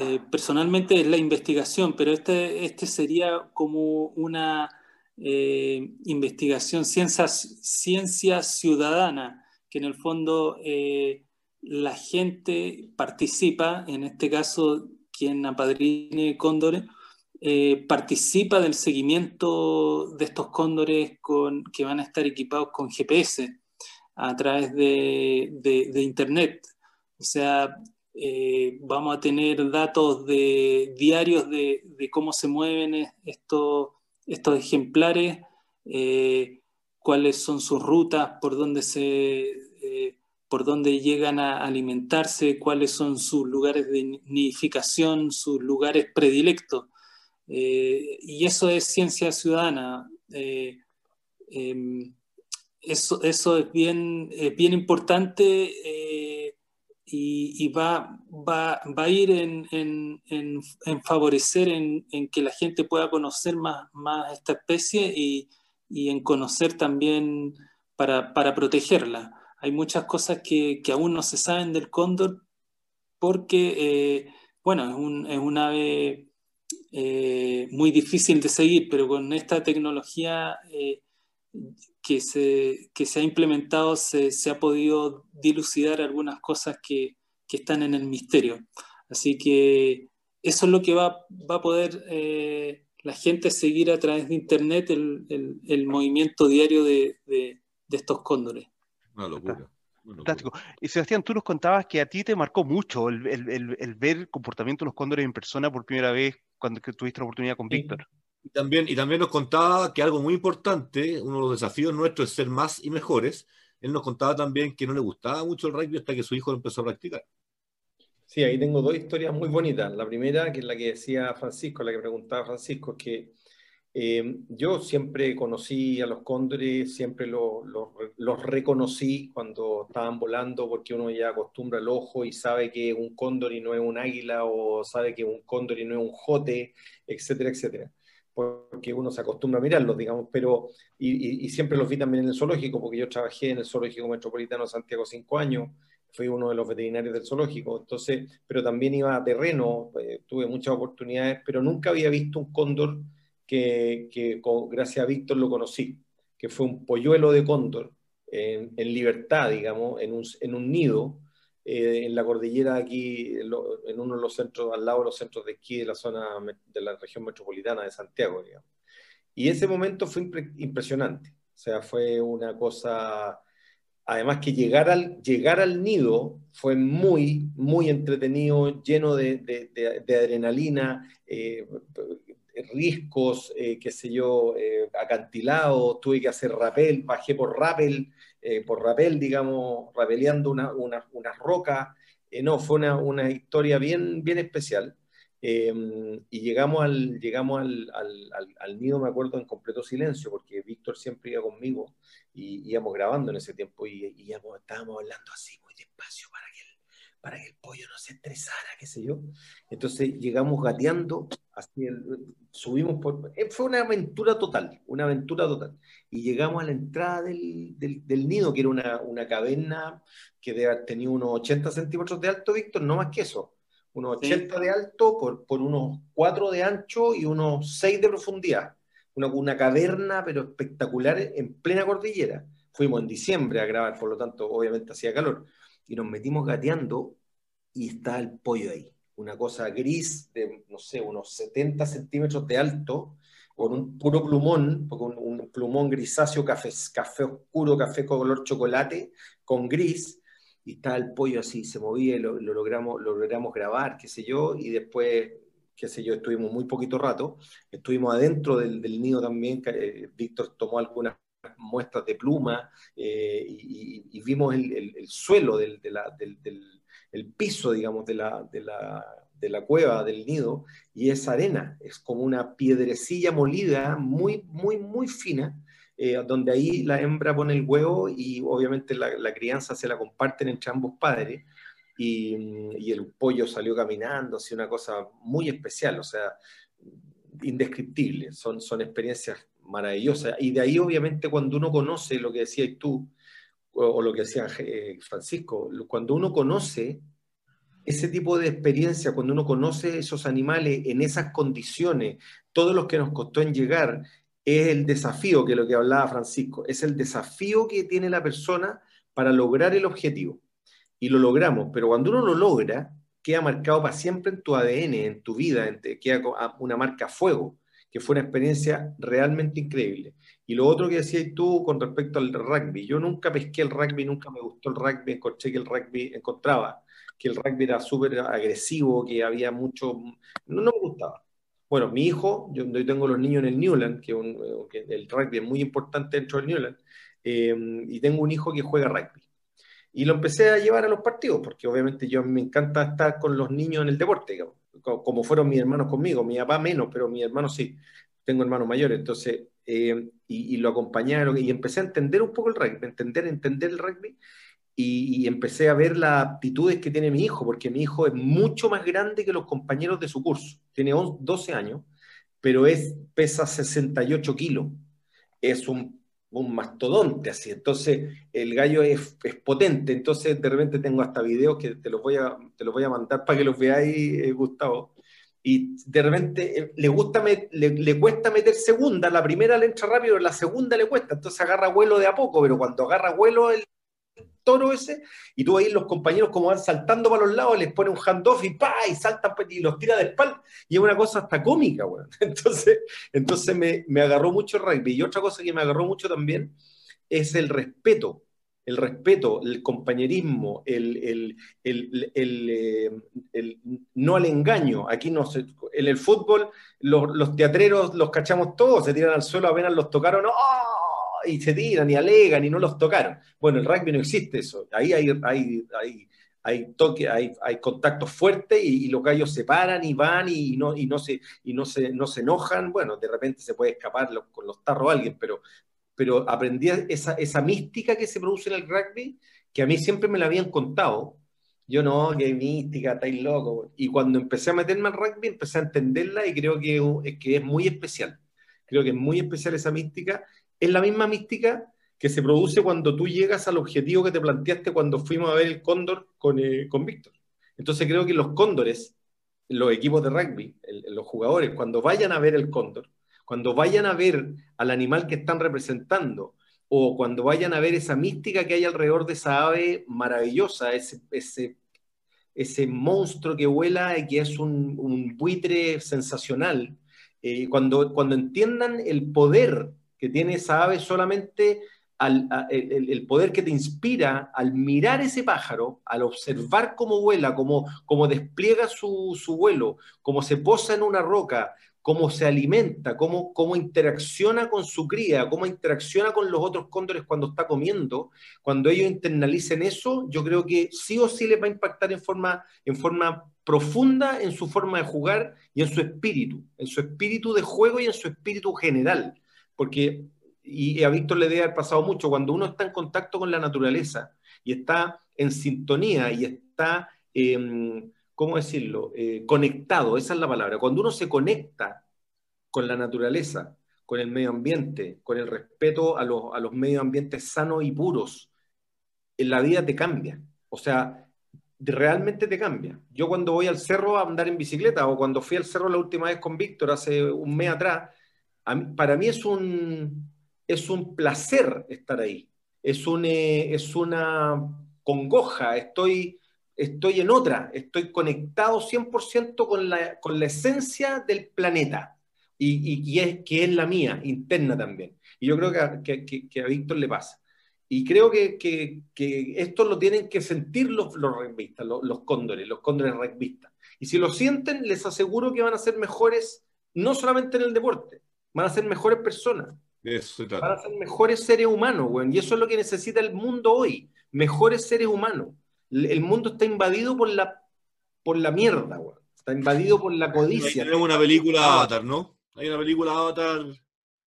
eh, personalmente es la investigación, pero este, este sería como una eh, investigación ciencia, ciencia ciudadana que en el fondo eh, la gente participa, en este caso quien apadrine cóndores, eh, participa del seguimiento de estos cóndores que van a estar equipados con GPS a través de, Internet. O sea, eh, vamos a tener datos de, diarios de, de cómo se mueven estos, estos ejemplares, cuáles son sus rutas, por dónde, se, eh, por dónde llegan a alimentarse, cuáles son sus lugares de nidificación, sus lugares predilectos. Eh, y eso es ciencia ciudadana. Eh, em, eso, eso, es bien, bien importante y, va, va, va, a ir en, en, en, favorecer en, que la gente pueda conocer más, más esta especie y, y en conocer también para, para protegerla. Hay muchas cosas que, que, aún no se saben del cóndor porque, eh, bueno, es un, es un ave eh, muy difícil de seguir, pero con esta tecnología eh, que, se, que se ha implementado se, se, ha podido dilucidar algunas cosas que, que, están en el misterio. Así que eso es lo que va, va a poder la gente seguir a través de Internet el, movimiento diario de, estos cóndores. Una locura. Fantástico. Y Sebastián, tú nos contabas que a ti te marcó mucho el, ver el comportamiento de los cóndores en persona por primera vez cuando tuviste la oportunidad con Víctor. Y también, y también nos contaba que algo muy importante, uno de los desafíos nuestros es ser más y mejores. Él nos contaba también que no le gustaba mucho el rugby hasta que su hijo lo empezó a practicar. Sí, ahí tengo dos historias muy bonitas. La primera, que es la que decía Francisco, la que preguntaba Francisco, es que eh, yo siempre conocí a los cóndores, siempre los reconocí cuando estaban volando, porque uno ya acostumbra el ojo y sabe que un cóndor y no es un águila, o sabe que un cóndor y no es un jote, etcétera, etcétera. Porque uno se acostumbra a mirarlos, digamos, pero, y, siempre los vi también en el zoológico, porque yo trabajé en el Zoológico Metropolitano de Santiago cinco años, fui uno de los veterinarios del zoológico, entonces, pero también iba a terreno, eh, tuve muchas oportunidades, pero nunca había visto un cóndor que, gracias a Víctor lo conocí, que fue un polluelo de cóndor en, libertad, digamos, en un, en un nido, eh, en la cordillera aquí, en, uno de los centros, al lado de los centros de esquí de la zona de la región metropolitana de Santiago, digamos. Y ese momento fue impresionante, o sea, fue una cosa, además que llegar al, llegar al nido fue muy, muy entretenido, lleno de, de, adrenalina, eh, riscos, eh, qué sé yo, eh, acantilados, tuve que hacer rappel, bajé por rappel, eh, por rappel, digamos, rapeleando una, una rocas. no, fue una, una, historia bien, bien especial. Em, y llegamos, al, llegamos al, al, al, nido, me acuerdo, en completo silencio, porque Víctor siempre iba conmigo y íbamos grabando en ese tiempo y, y estábamos hablando así, muy despacio, para que para que el pollo no se estresara, qué sé yo. Entonces llegamos gateando, así subimos por... Eh, fue una aventura total, una aventura total. Y llegamos a la entrada del, del, nido, que era una, una, caverna que tenido unos 80 centímetros de alto, Víctor, no más que eso. Unos 80 de alto por, por, unos 4 de ancho y unos 6 de profundidad. Una, una caverna, pero espectacular, en plena cordillera. Fuimos en diciembre a grabar, por lo tanto, obviamente hacía calor y nos metimos gateando y está el pollo ahí. Una cosa gris de, no sé, unos 70 centímetros de alto, con un puro plumón, un, plumón grisáceo, café, café oscuro, café color chocolate, con gris, y está el pollo así, se movía y lo, logramos, lo logramos grabar, qué sé yo, y después, qué sé yo, estuvimos muy poquito rato, estuvimos adentro del, nido también, eh, Víctor tomó algunas muestras de pluma eh, y, vimos el, suelo del, piso, digamos, de la, de, la, cueva, del nido, y es arena, es como una piedrecilla molida muy, muy, muy fina, eh, donde ahí la hembra pone el huevo y obviamente la, crianza se la comparten entre ambos padres. Y, y, el pollo salió caminando, así una cosa muy especial, o sea, indescriptible. Son, son experiencias maravillosa. Y de ahí, obviamente, cuando uno conoce lo que decías tú, o, lo que decía eh, Francisco, cuando uno conoce ese tipo de experiencia, cuando uno conoce esos animales en esas condiciones, todos los que nos costó en llegar, es el desafío que lo que hablaba Francisco, es el desafío que tiene la persona para lograr el objetivo. Y lo logramos, pero cuando uno lo logra, queda marcado para siempre en tu ADN, en tu vida, queda una marca a fuego que fue una experiencia realmente increíble. Y lo otro que decías tú con respecto al rugby, yo nunca pesqué el rugby, nunca me gustó el rugby, encontré que el rugby, encontraba que el rugby era súper agresivo, que había mucho, no, no, me gustaba. Bueno, mi hijo, yo, tengo los niños en el Newland, que, el rugby es muy importante dentro del Newland, eh, y tengo un hijo que juega rugby. Y lo empecé a llevar a los partidos, porque obviamente yo me encanta estar con los niños en el deporte, como fueron mis hermanos conmigo, mi papá menos, pero mi hermano sí, tengo hermanos mayores, entonces, eh, y, lo acompañaron y empecé a entender un poco el rugby, entender, entender el rugby, y, empecé a ver las aptitudes que tiene mi hijo, porque mi hijo es mucho más grande que los compañeros de su curso, tiene 12 años, pero es, pesa 68 kilos, es un un mastodonte así. Entonces, el gallo es, potente. Entonces, de repente tengo hasta videos que te los voy a, te los voy a mandar para que los veáis, eh, Gustavo. Y de repente eh, le, gusta le, cuesta meter segunda, la primera le entra rápido, la segunda le cuesta, entonces agarra vuelo de a poco, pero cuando agarra vuelo el toro ese, y tú ahí los compañeros como van saltando para los lados, les pone un handoff y pa, y saltan pues, y los tira de espalda, y es una cosa hasta cómica, weón. (laughs) Entonces, entonces me, me agarró mucho el rugby. Y otra cosa que me agarró mucho también es el respeto, el respeto, el compañerismo, el, eh, no al engaño. Aquí no se, en el fútbol los, teatreros los cachamos todos, se tiran al suelo apenas los tocaron, ¡oh! Y se tiran y alegan y no los tocaron. Bueno, el rugby no existe eso. Ahí hay, hay, hay, hay toque, hay, hay contactos fuertes y, los gallos se paran y van y no, y no, se, y no, se, no se enojan. Bueno, de repente se puede escapar con los tarros alguien, pero, pero aprendí esa, esa mística que se produce en el rugby, que a mí siempre me la habían contado. Yo no, qué mística, estáis loco. Y cuando empecé a meterme al rugby, empecé a entenderla y creo que, que es muy especial. Creo que es muy especial esa mística. Es la misma mística que se produce cuando tú llegas al objetivo que te planteaste cuando fuimos a ver el cóndor con, eh, con Víctor. Entonces creo que los cóndores, los equipos de rugby, los jugadores, cuando vayan a ver el cóndor, cuando vayan a ver al animal que están representando, o cuando vayan a ver esa mística que hay alrededor de esa ave maravillosa, ese, ese, ese monstruo que vuela y que es un, buitre sensacional, eh, cuando, cuando entiendan el poder que tiene esa ave solamente el, poder que te inspira al mirar ese pájaro, al observar cómo vuela, cómo, cómo despliega su, vuelo, cómo se posa en una roca, cómo se alimenta, cómo, cómo interacciona con su cría, cómo interacciona con los otros cóndores cuando está comiendo, cuando ellos internalicen eso, yo creo que sí o sí les va a impactar en forma, en forma profunda en su forma de jugar y en su espíritu, en su espíritu de juego y en su espíritu general. Porque y a Víctor le debe haber pasado mucho, cuando uno está en contacto con la naturaleza y está en sintonía y está, em, ¿cómo decirlo?, eh, conectado, esa es la palabra. Cuando uno se conecta con la naturaleza, con el medio ambiente, con el respeto a los, a los medios ambientes sanos y puros, en la vida te cambia. O sea, realmente te cambia. Yo cuando voy al cerro a andar en bicicleta o cuando fui al cerro la última vez con Víctor hace un mes atrás, para mí es un, es un placer estar ahí, es, un, eh, es una congoja, estoy, estoy en otra, estoy conectado 100% con la, con la esencia del planeta y, es, que es la mía, interna también. Y yo creo que, que, a Víctor le pasa. Y creo que, esto lo tienen que sentir los, los los, los, cóndores, los cóndores rugbyistas. Y si lo sienten, les aseguro que van a ser mejores, no solamente en el deporte, van a ser mejores personas. Para ser mejores seres humanos, güey. Y eso es lo que necesita el mundo hoy. Mejores seres humanos. El mundo está invadido por la, por la mierda, güey. Está invadido por la codicia. tenemos una película Avatar, ¿no? Hay una película Avatar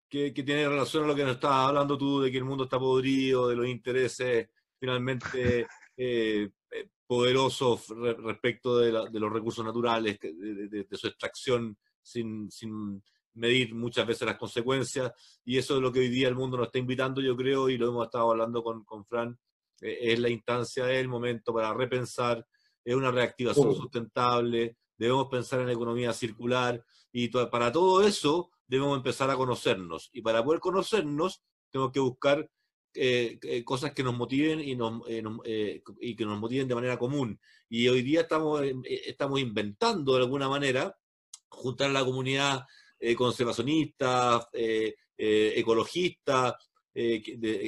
que, que, tiene relación a lo que nos estabas hablando tú, de que el mundo está podrido, de los intereses finalmente (laughs) eh, eh, poderosos respecto de, los recursos naturales, de, de su extracción sin, sin medir muchas veces las consecuencias y eso es lo que hoy día el mundo nos está invitando, yo creo, y lo hemos estado hablando con, con Fran, eh, es la instancia, es el momento para repensar, es una reactivación sustentable, debemos pensar en economía circular y para todo eso debemos empezar a conocernos y para poder conocernos tenemos que buscar eh, eh, cosas que nos motiven y, nos, y que nos motiven de manera común. Y hoy día estamos, estamos inventando de alguna manera juntar a la comunidad eh, conservacionistas, eh, eh, ecologistas,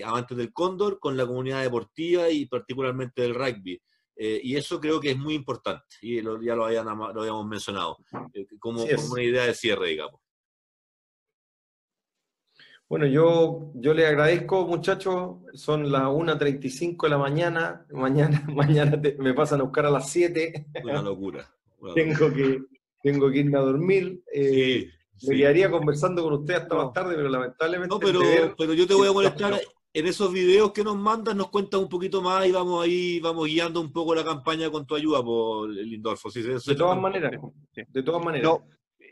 amantes del cóndor, con la comunidad deportiva y particularmente del rugby. y eso creo que es muy importante, y ya lo, habíamos mencionado, como, una idea de cierre, digamos. Bueno, yo, yo les agradezco, muchachos. Son las 1.35 de la mañana. (laughs) Mañana, mañana me pasan a buscar a las 7. Una locura. (laughs) tengo, que, tengo que irme a dormir. sí. Me quedaría conversando con usted hasta más tarde, pero lamentablemente. No, pero, pero yo te voy a molestar. En esos videos que nos mandas, nos cuentas un poquito más y vamos ahí, vamos guiando un poco la campaña con tu ayuda, por Lindorfo. de todas maneras, de todas maneras.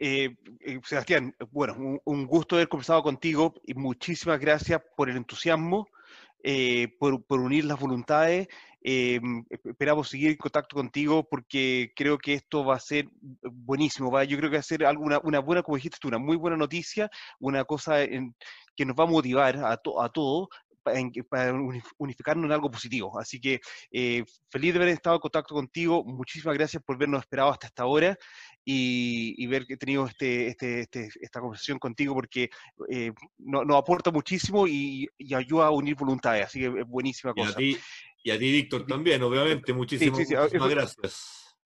Eh, eh, Sebastián, bueno, un, gusto haber conversado contigo y muchísimas gracias por el entusiasmo, eh, por, por, unir las voluntades eh, esperamos seguir en contacto contigo porque creo que esto va a ser buenísimo. ¿va? Yo creo que va a ser alguna, una buena, como dijiste tú, una muy buena noticia, una cosa que nos va a motivar a, a todos para unificarnos en algo positivo. Así que eh, feliz de haber estado en contacto contigo. Muchísimas gracias por vernos esperado hasta esta hora y, ver que he tenido este, este, este, esta conversación contigo porque eh, nos aporta muchísimo y, ayuda a unir voluntades. Así que es buenísima cosa. Y a ti, Víctor, también, obviamente. Muchísimas, gracias.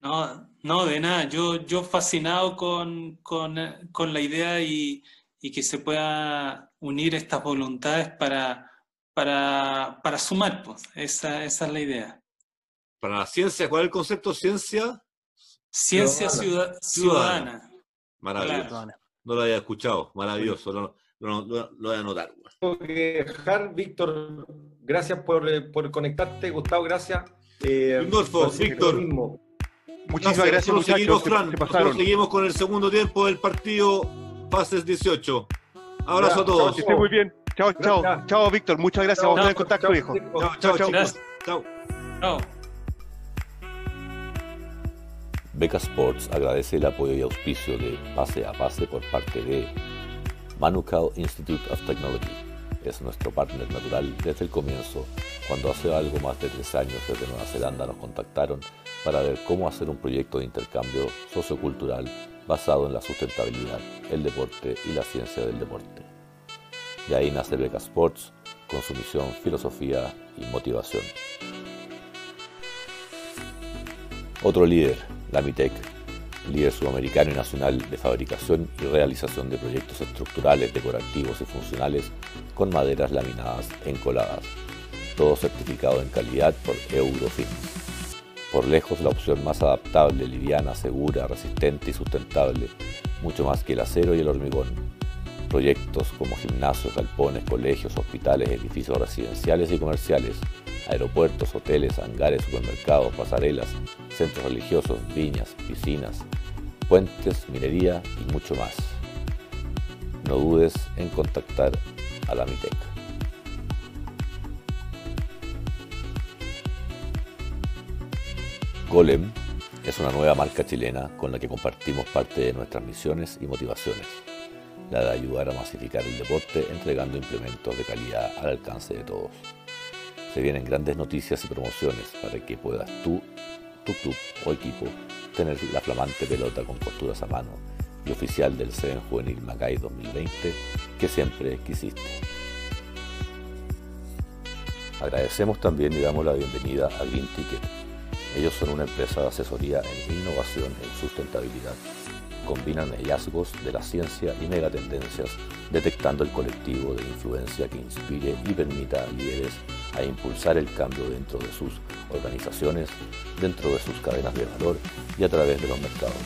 No, no, de nada. Yo, yo fascinado con, con, con la idea y, y que se pueda unir estas voluntades para, para, para sumar, pues. Esa, esa, es la idea. Para la ciencia, ¿cuál es el concepto ciencia? Ciencia ciudadana. Maravilloso. No lo había escuchado, maravilloso. Lo, lo, voy a anotar. Tengo que dejar, Víctor, gracias por, por conectarte. Gustavo, gracias. Eh, Víctor. Muchísimas gracias, muchachos. Seguimos, Fran, seguimos con el segundo tiempo del partido Pases 18. Abrazo a todos. que esté muy bien. Chao, chao. Chao, Víctor. Muchas gracias. Vamos a estar en contacto, viejo. Chao, chao, chao. Chao. Beca Sports agradece el apoyo y auspicio de Pase a Pase por parte de Manukau Institute of Technology. Es nuestro partner natural desde el comienzo, cuando hace algo más de tres años desde Nueva Zelanda nos contactaron para ver cómo hacer un proyecto de intercambio sociocultural basado en la sustentabilidad, el deporte y la ciencia del deporte. De ahí nace Beca Sports con su misión, filosofía y motivación. Otro líder, la MITEC, líder sudamericano y nacional de fabricación y realización de proyectos estructurales, decorativos y funcionales con maderas laminadas encoladas, todo certificado en calidad por Eurofin por lejos la opción más adaptable, liviana, segura, resistente y sustentable, mucho más que el acero y el hormigón. Proyectos como gimnasios, galpones, colegios, hospitales, edificios residenciales y comerciales, aeropuertos, hoteles, hangares, supermercados, pasarelas, centros religiosos, viñas, piscinas, puentes, minería y mucho más. No dudes en contactar a la MITEC. Golem es una nueva marca chilena con la que compartimos parte de nuestras misiones y motivaciones, la de ayudar a masificar el deporte entregando implementos de calidad al alcance de todos. Se vienen grandes noticias y promociones para que puedas tú, tu club o equipo tener la flamante pelota con costuras a mano y oficial del Seven Juvenil Macay 2020 que siempre quisiste. Agradecemos también y damos la bienvenida a Green Ticket ellos son una empresa de asesoría en innovación e sustentabilidad. Combinan hallazgos de la ciencia y megatendencias, detectando el colectivo de influencia que inspire y permita a líderes a impulsar el cambio dentro de sus organizaciones, dentro de sus cadenas de valor y a través de los mercados.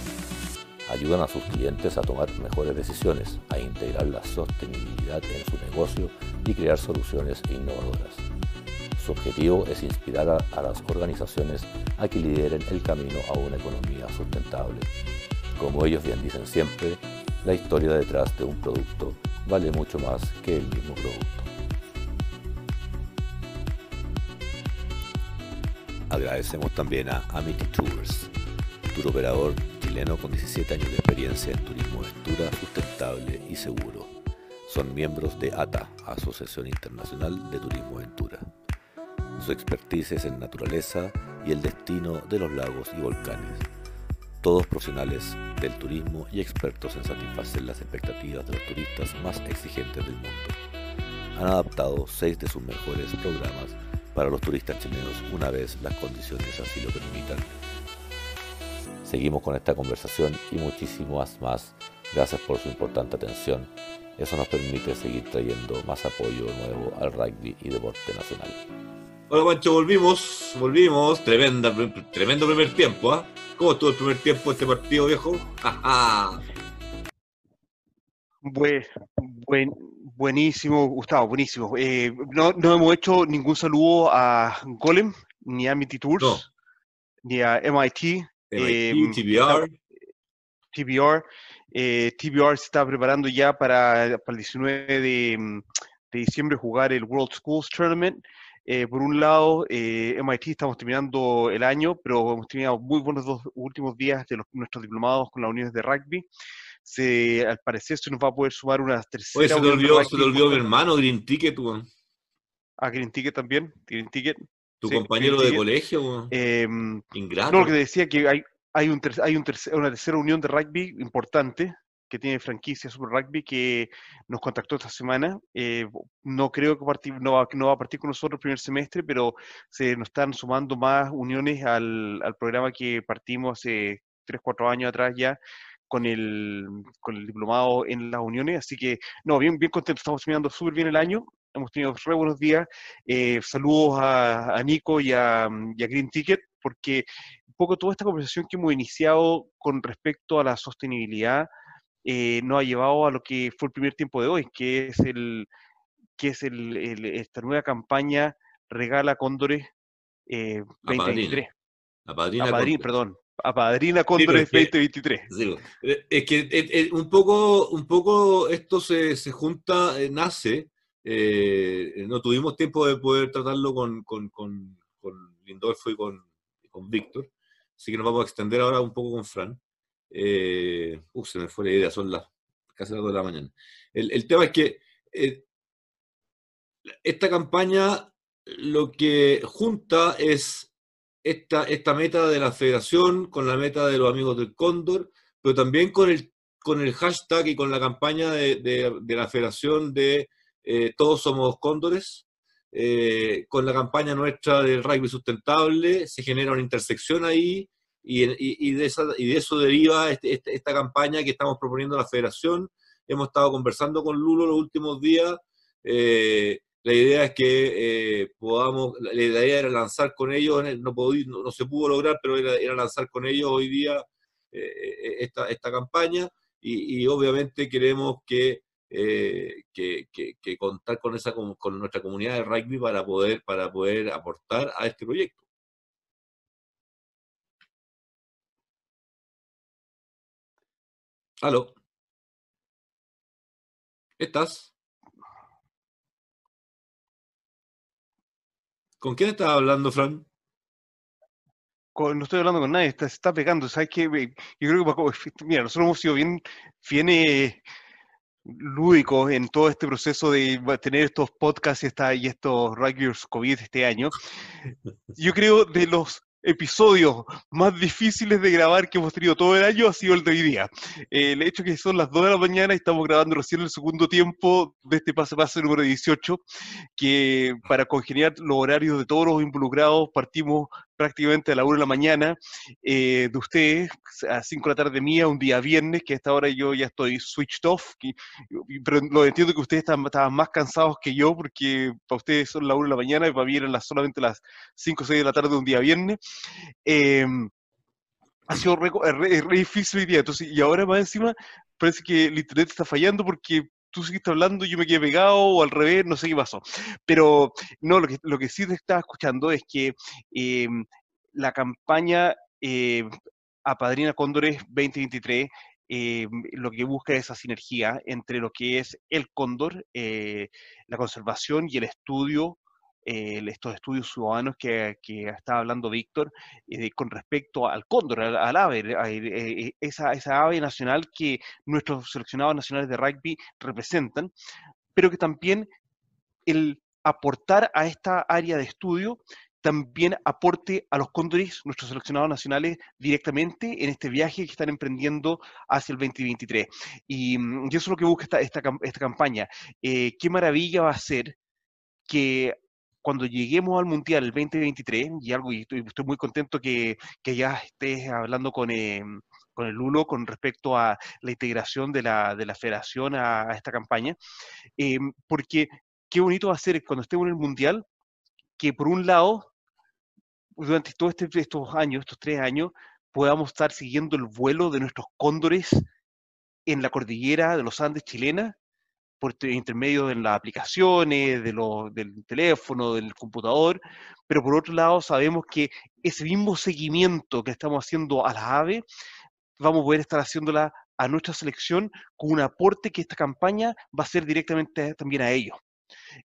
Ayudan a sus clientes a tomar mejores decisiones, a integrar la sostenibilidad en su negocio y crear soluciones innovadoras. Su objetivo es inspirar a, las organizaciones a que lideren el camino a una economía sustentable. Como ellos bien dicen siempre, la historia detrás de un producto vale mucho más que el mismo producto. Agradecemos también a Amity Tours, tour operador chileno con 17 años de experiencia en turismo aventura sustentable y seguro. Son miembros de ATA, Asociación Internacional de Turismo Aventura. Su expertise en naturaleza y el destino de los lagos y volcanes. Todos profesionales del turismo y expertos en satisfacer las expectativas de los turistas más exigentes del mundo. Han adaptado seis de sus mejores programas para los turistas chilenos una vez las condiciones así lo permitan. Seguimos con esta conversación y muchísimas más. Gracias por su importante atención. Eso nos permite seguir trayendo más apoyo nuevo al rugby y deporte nacional. Hola Pancho, volvimos, volvimos. Tremenda, tremendo primer tiempo, ¿ah? ¿Cómo estuvo el primer tiempo de este partido, viejo? buen, buenísimo, Gustavo, buenísimo. Eh, no, no, hemos hecho ningún saludo a Golem, ni a Amity Tours, ni a MIT. MIT TBR. TBR. Eh, TBR se está preparando ya para, para el 19 de, de diciembre jugar el World Schools Tournament Eh, por un lado, eh, MIT estamos terminando el año, pero hemos tenido muy buenos dos últimos días de nuestros diplomados con las uniones de rugby. Se, al parecer se nos va a poder sumar una tercera. Oye, se te olvidó, se te olvidó mi hermano, Green Ticket, weón. Ah, Green Ticket también, Green Ticket. Tu compañero de colegio, weón. Eh, Ingrato. No, lo que te decía que hay, hay, un hay un una tercera unión de rugby importante que tiene franquicia Super Rugby que nos contactó esta semana. Eh, no creo que no, va, no va a partir con nosotros el primer semestre, pero se nos están sumando más uniones al, al programa que partimos hace 3, 4 años atrás ya con el, con el diplomado en las uniones. Así que, no, bien, bien contento, estamos terminando súper bien el año. Hemos tenido re buenos días. Eh, saludos a, a Nico y a, y a Green Ticket, porque un poco toda esta conversación que hemos iniciado con respecto a la sostenibilidad eh, nos ha llevado a lo que fue el primer tiempo de hoy, que es el que es el, esta nueva campaña Regala Cóndores eh, 2023. Apadrina, Apadrina perdón. Apadrina Cóndores 2023. es que un, poco, un poco esto se, se junta, eh, nace. Eh, no tuvimos tiempo de poder tratarlo con, con, con, con Lindolfo y con, con Víctor, así que nos vamos a extender ahora un poco con Fran. Eh, uh, se me fue la idea, son las casi las 2 de la mañana. El, tema es que eh, esta campaña lo que junta es esta, esta meta de la federación con la meta de los amigos del Cóndor, pero también con el, con el hashtag y con la campaña de, la federación de eh, Todos somos Cóndores. Eh, con la campaña nuestra del rugby sustentable, se genera una intersección ahí y, de, eso deriva este, este, esta campaña que estamos proponiendo a la federación. Hemos estado conversando con Lulo los últimos días. Eh, la idea es que eh, podamos, la, idea era lanzar con ellos, no, no, se pudo lograr, pero era, lanzar con ellos hoy día eh, esta, esta, campaña y, obviamente queremos que, que, que, contar con, esa, con, con nuestra comunidad de rugby para poder, para poder aportar a este proyecto. Aló. ¿Estás? ¿Con quién estás hablando, Fran? no estoy hablando con nadie, está, se está pegando. ¿Sabes qué? Yo creo que, (laughs) mira, nosotros hemos sido bien, bien eh, lúdicos en todo este proceso de tener estos podcasts y, estos Rugbyers COVID este año. Yo creo de los episodios más difíciles de grabar que hemos tenido todo el año ha sido el de hoy día. Eh, el hecho que son las 2 de la mañana y estamos grabando recién el segundo tiempo de este pase pase número 18, que para congeniar los horarios de todos los involucrados partimos prácticamente a la 1 de la mañana eh, de ustedes, a 5 de la tarde mía, un día viernes, que a esta hora yo ya estoy switched off, pero lo entiendo que ustedes estaban, más cansados que yo, porque para ustedes son la 1 de la mañana y para mí eran las, solamente las 5 o 6 de la tarde de un día viernes. Em, ha sido re, difícil hoy día, entonces, y ahora más encima parece que el internet está fallando porque tú seguiste hablando, yo me quedé pegado o al revés, no sé qué pasó. Pero no, lo que, sí te estaba escuchando es que eh, la campaña eh, Apadrina Cóndores 2023 eh, lo que busca es esa sinergia entre lo que es el cóndor, la conservación y el estudio eh, estos estudios ciudadanos que, que estaba hablando Víctor eh, con respecto al cóndor, al, ave, eh, esa, esa ave nacional que nuestros seleccionados nacionales de rugby representan, pero que también el aportar a esta área de estudio también aporte a los cóndores, nuestros seleccionados nacionales, directamente en este viaje que están emprendiendo hacia el 2023. Y, mm, y eso es lo que busca esta, esta, esta campaña. qué maravilla va a ser que cuando lleguemos al Mundial el 2023, y algo, y estoy, muy contento que, que, ya estés hablando con, eh, con el Lulo con respecto a la integración de la, de la federación a, esta campaña, eh, porque qué bonito va a ser cuando estemos en el Mundial, que por un lado, durante todos este, estos años, estos tres años, podamos estar siguiendo el vuelo de nuestros cóndores en la cordillera de los Andes chilena, por intermedio de las aplicaciones, de del teléfono, del computador, pero por otro lado sabemos que ese mismo seguimiento que estamos haciendo a las aves, vamos a poder estar haciéndola a nuestra selección con un aporte que esta campaña va a ser directamente también a ellos.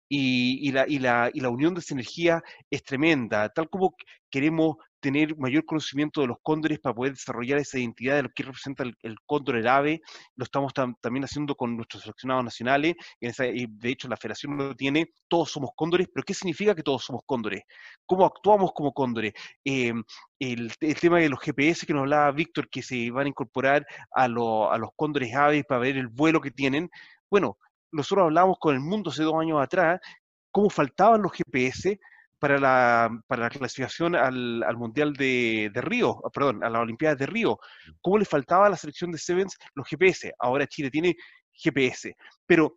Y, la, y, la, y la unión de sinergia es tremenda, tal como queremos tener mayor conocimiento de los cóndores para poder desarrollar esa identidad de lo que representa el, cóndor, el ave. Lo estamos también haciendo con nuestros seleccionados nacionales. y de hecho, la federación lo tiene. Todos somos cóndores, pero ¿qué significa que todos somos cóndores? ¿Cómo actuamos como cóndores? Em, el, tema de los GPS que nos hablaba Víctor, que se van a incorporar a, a los cóndores aves para ver el vuelo que tienen. Bueno, nosotros hablábamos con el mundo hace dos años atrás, cómo faltaban los GPS para la, para la clasificación al, al Mundial de, de, Río, ah, perdón, a las Olimpiadas de Río. Mm. ¿Cómo le faltaba a la selección de Sevens los GPS? Ahora Chile tiene GPS. Pero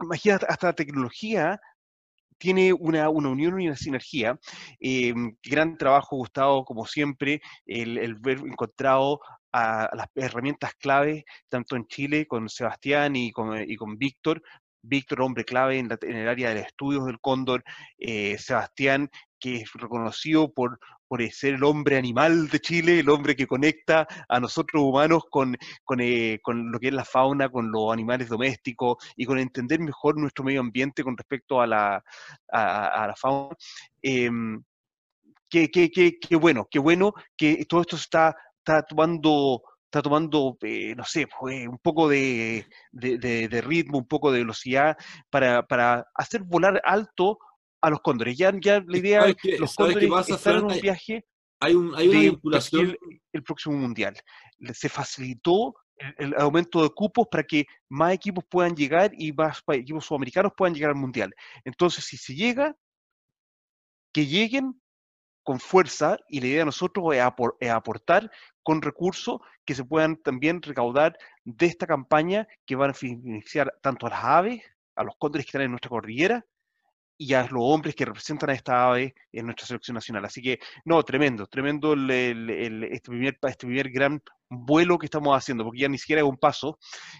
imagínate, hasta la tecnología tiene una, una, unión y una sinergia. Eh, gran trabajo, Gustavo, como siempre, el, el ver encontrado a, las herramientas clave, tanto en Chile con Sebastián y con, y con Víctor, Víctor, hombre clave en, el área de estudios del cóndor, eh, Sebastián, que es reconocido por, por ser el hombre animal de Chile, el hombre que conecta a nosotros humanos con, con, eh, con, lo que es la fauna, con los animales domésticos y con entender mejor nuestro medio ambiente con respecto a la, a, la fauna. Eh, qué, qué, bueno, qué bueno que todo esto está, está tomando está tomando, eh, no sé, pues, un poco de, ritmo, un poco de velocidad para, hacer volar alto a los cóndores. Ya, ya la idea es que los cóndores están en un viaje hay, un, hay una vinculación. El, próximo mundial. Se facilitó el, aumento de cupos para que más equipos puedan llegar y más equipos sudamericanos puedan llegar al mundial. Entonces, si se llega, que lleguen con fuerza y la idea de nosotros es, aportar con recursos que se puedan también recaudar de esta campaña que van a beneficiar tanto a las aves, a los cóndores que están en nuestra cordillera y a los hombres que representan a esta ave en nuestra selección nacional. Así que, no, tremendo, tremendo este, primer, este primer gran vuelo que estamos haciendo, porque ya ni siquiera es un paso,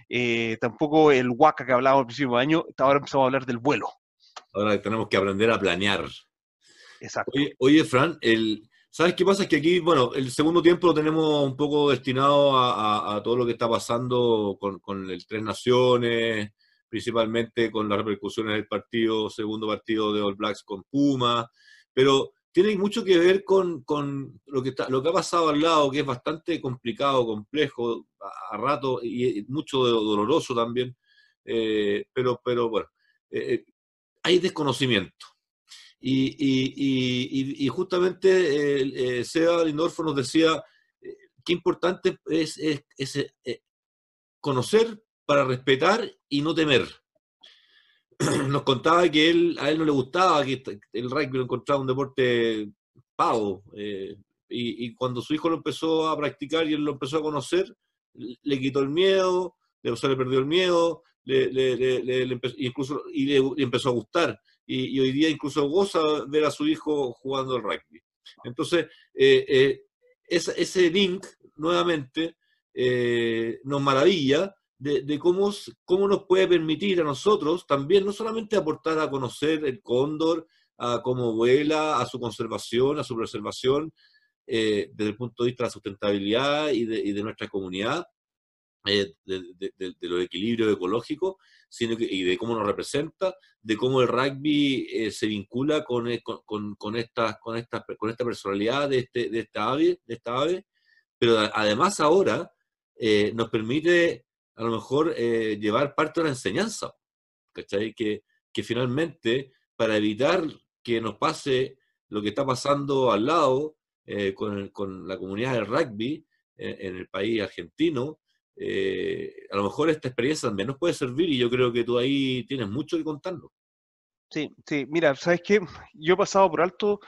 eh, tampoco el huaca que hablábamos al principio de año, ahora empezamos a hablar del vuelo. Ahora tenemos que aprender a planear. Exacto. Oye, Fran, el, ¿sabes qué pasa? Es que aquí, bueno, el segundo tiempo lo tenemos un poco destinado a, todo lo que está pasando con, el Tres Naciones, principalmente con las repercusiones del partido, segundo partido de All Blacks con Puma, pero tiene mucho que ver con, lo, que lo que ha pasado al lado, que es bastante complicado, complejo, a, rato, y, mucho doloroso también, eh, pero, pero bueno, eh, eh, hay desconocimiento. Y, justamente eh, Seba Lindorfo nos decía eh, qué importante es, eh, conocer para respetar y no temer. (clears throat) Nos contaba que él, a él no le gustaba que el rugby lo encontraba un deporte pago. y, cuando su hijo lo empezó a practicar y él lo empezó a conocer, le quitó el miedo, le, le perdió el miedo, le, incluso y le, empezó a gustar y, hoy día incluso goza ver a su hijo jugando al rugby. Entonces, eh, eh, ese link nuevamente eh, nos maravilla de, cómo, cómo nos puede permitir a nosotros también no solamente aportar a conocer el cóndor, a cómo vuela, a su conservación, a su preservación, desde el punto de vista de la sustentabilidad de, y de nuestra comunidad, de, de, de, los equilibrios ecológicos, sino que, y de cómo nos representa, de cómo el rugby eh, se vincula con, eh, con, con, esta, con, esta, con esta personalidad de, este, de, esta ave, de esta ave, pero además ahora eh, nos permite a lo mejor llevar parte de la enseñanza, ¿cachai? Que, que finalmente, para evitar que nos pase lo que está pasando al lado con, con, la comunidad del rugby en el país argentino, eh, a lo mejor esta experiencia también nos puede servir y yo creo que tú ahí tienes mucho que contarnos. Sí, sí, mira, ¿sabes qué? Yo he pasado por alto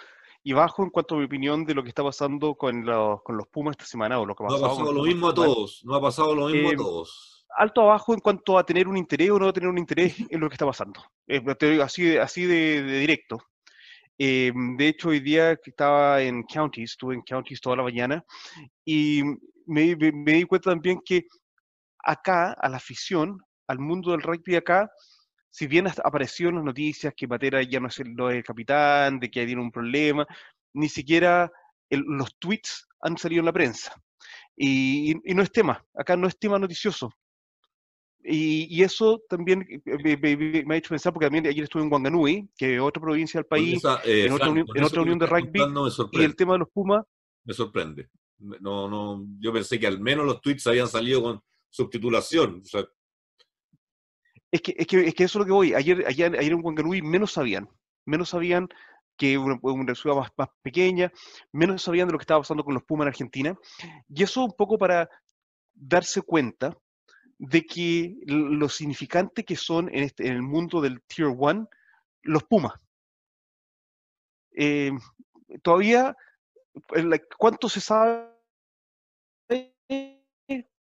y bajo en cuanto a mi opinión de lo que está pasando con los, con los Pumas esta semana o lo que ha pasado. No ha pasado lo mismo a todos, no ha pasado lo mismo a todos. Alto abajo en cuanto a tener un interés o no tener un interés en lo que está pasando. Eh, te digo así, así de, directo. Eh, de hecho, hoy día que estaba en Counties, estuve en Counties toda la mañana y me, me di cuenta también que acá, a la afición, al mundo del rugby acá, si bien apareció en las noticias que Matera ya no es el, capitán, de que tiene un problema, ni siquiera los tweets han salido en la prensa. Y, no es tema, acá no es tema noticioso. Y, eso también me, ha hecho pensar, porque también ayer estuve en Wanganui, que es otra provincia del país, eh, en, otra unión, de rugby, y el tema de los Pumas. Me sorprende. No, no, yo pensé que al menos los tweets habían salido con subtitulación. es, que, es, que, es que eso es lo que voy. Ayer, ayer, ayer en Wanganui menos sabían. Menos sabían que una, una ciudad más, más, pequeña, menos sabían de lo que estaba pasando con los Pumas en Argentina. Y eso un poco para darse cuenta de que lo significante que son en, este, en el mundo del Tier 1 los Pumas. Eh, todavía, ¿cuánto se sabe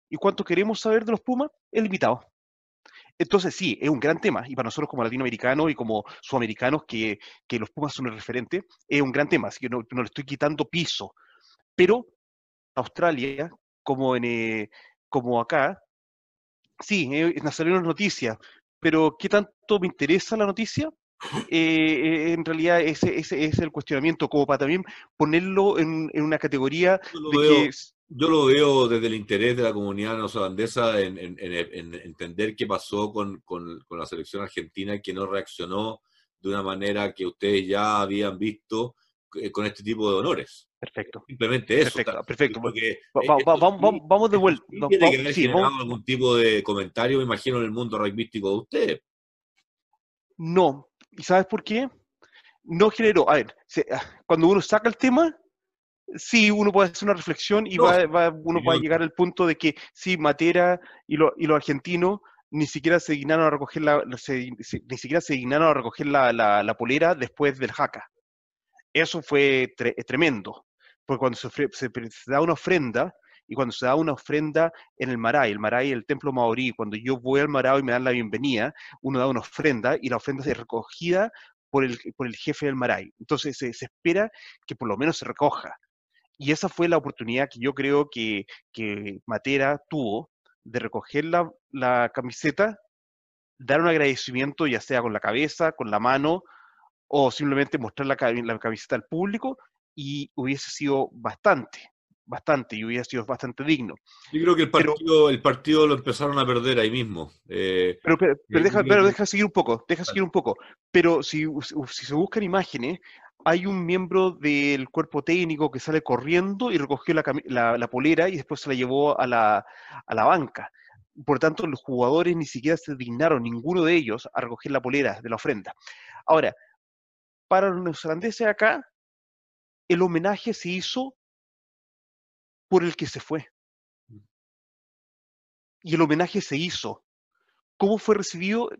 y cuánto queremos saber de los Pumas? Es limitado. Entonces sí, es un gran tema, y para nosotros como latinoamericanos y como sudamericanos, que, que los Pumas son el referente, es un gran tema, así que no, no le estoy quitando piso. Pero Australia, como, en, eh, como acá, sí, eh, nos salieron noticias, pero ¿qué tanto me interesa la noticia? (laughs) Eh, en realidad ese, ese, es el cuestionamiento, como para también ponerlo en, una categoría de que... Yo lo veo desde el interés de la comunidad neozelandesa en, en, en, entender qué pasó con, con, con, la selección argentina que no reaccionó de una manera que ustedes ya habían visto eh, con este tipo de honores. Perfecto. Simplemente eso. Perfecto, perfecto. Porque, vamos, vamos, de vuelta. Tiene que haber sí, algún tipo de comentario, me imagino, en el mundo rugbyístico de usted. No. ¿Y sabes por qué? No generó. A ver, ah, cuando uno saca el tema, sí, uno puede hacer una reflexión y va, uno va a llegar al punto de que sí, Matera y, lo, y los argentinos ni siquiera se dignaron a recoger la, ni siquiera se dignaron a recoger la, la, la polera después del jaca. Eso fue tremendo, porque cuando se, da una ofrenda, y cuando se da una ofrenda en el Maray, el Maray, el templo maorí, cuando yo voy al Maray y me dan la bienvenida, uno da una ofrenda y la ofrenda es recogida por el, por el jefe del Maray. Entonces se, espera que por lo menos se recoja. Y esa fue la oportunidad que yo creo que, que Matera tuvo de recoger la, la camiseta, dar un agradecimiento, ya sea con la cabeza, con la mano, o simplemente mostrar la, la camiseta al público y hubiese sido bastante, bastante, y hubiese sido bastante digno. Yo creo que el partido, el partido lo empezaron a perder ahí mismo. Eh, pero, pero, deja, pero, deja, seguir un poco, deja seguir un poco. Pero si, si se buscan imágenes, hay un miembro del cuerpo técnico que sale corriendo y recogió la, polera y después se la llevó a la, a la banca. Por tanto, los jugadores ni siquiera se dignaron, ninguno de ellos, a recoger la polera de la ofrenda. Ahora, para los neozelandeses acá, el homenaje se hizo por el que se fue. Y el homenaje se hizo. ¿Cómo fue recibido?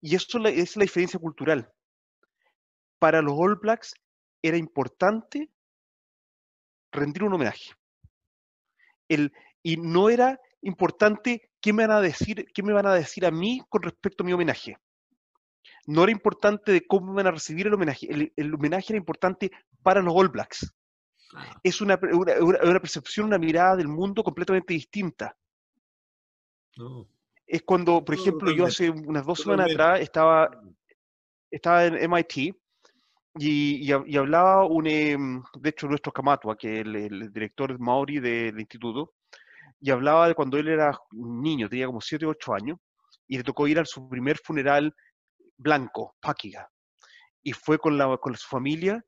Y eso es la diferencia cultural. Para los All Blacks era importante rendir un homenaje. El, y no era importante qué me van a decir, qué me van a decir a mí con respecto a mi homenaje no era importante de cómo iban a recibir el homenaje, el, homenaje era importante para los All Blacks. Es una, una, percepción, una mirada del mundo completamente distinta. Es cuando, por ejemplo, yo hace unas dos semanas atrás estaba, estaba en MIT y, hablaba un, em, de hecho, nuestro Kamatua, que es el, director Maori del instituto, y hablaba de cuando él era niño, tenía como 7 o 8 años, y le tocó ir a su primer funeral blanco, Paquiga, y fue con, la, con su familia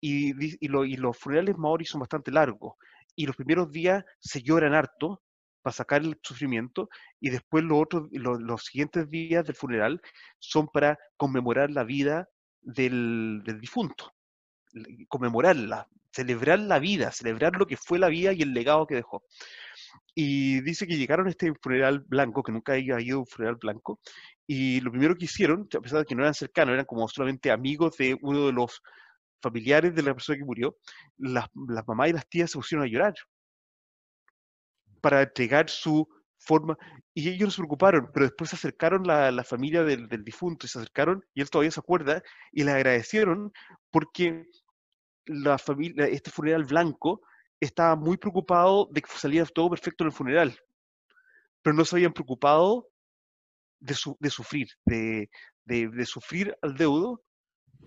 y, y, los funerales maori son bastante largos y los primeros días se lloran harto para sacar el sufrimiento y después los otros los, siguientes días del funeral son para conmemorar la vida del, difunto conmemorarla celebrar la vida celebrar lo que fue la vida y el legado que dejó. Y dice que llegaron a este funeral blanco, que nunca había ido a un funeral blanco, y lo primero que hicieron, a pesar de que no eran cercanos, eran como solamente amigos de uno de los familiares de la persona que murió, las, las mamás y las tías se pusieron a llorar para entregar su forma, y ellos se preocuparon, pero después se acercaron la, la familia del, del, difunto, y se acercaron, y él todavía se acuerda, y le agradecieron porque la familia, este funeral blanco estaba muy preocupado de que saliera todo perfecto en el funeral, pero no se habían preocupado de, sufrir, de, sufrir al deudo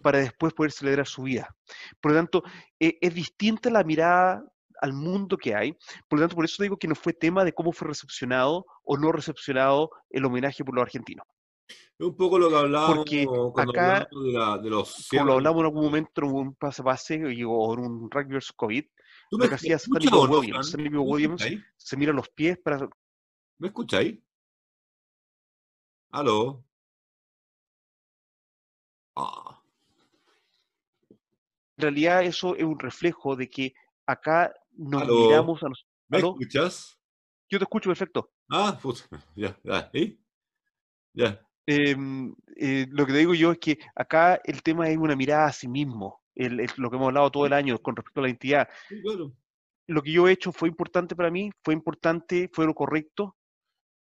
para después poder celebrar su vida. Por lo tanto, e, es distinta la mirada al mundo que hay. Por lo tanto, por eso digo que no fue tema de cómo fue recepcionado o no recepcionado el homenaje por los argentinos. Es un poco lo que hablábamos Porque cuando acá, hablamos de, la- de los Como lo 100. hablamos en algún momento en un pase a pase y- o en un rugby versus COVID, ¿Tú lo me, que me hacía o no, Williams. Williams se mira los pies para ¿Me escucháis? ¿Aló? Ah, en realidad eso es un reflejo de que acá nos ¿Aló? miramos a los... ¿Me ¿Aló? escuchas? Yo te escucho perfecto. Ah, puta, (laughs) ya, ya, ¿y? Ya. Em, eh, lo que te digo yo es que acá el tema es una mirada a sí mismo, el- el- lo que hemos hablado todo el año con respecto a la identidad. Sí, claro. Lo que yo he hecho fue importante para mí, fue importante, fue lo correcto,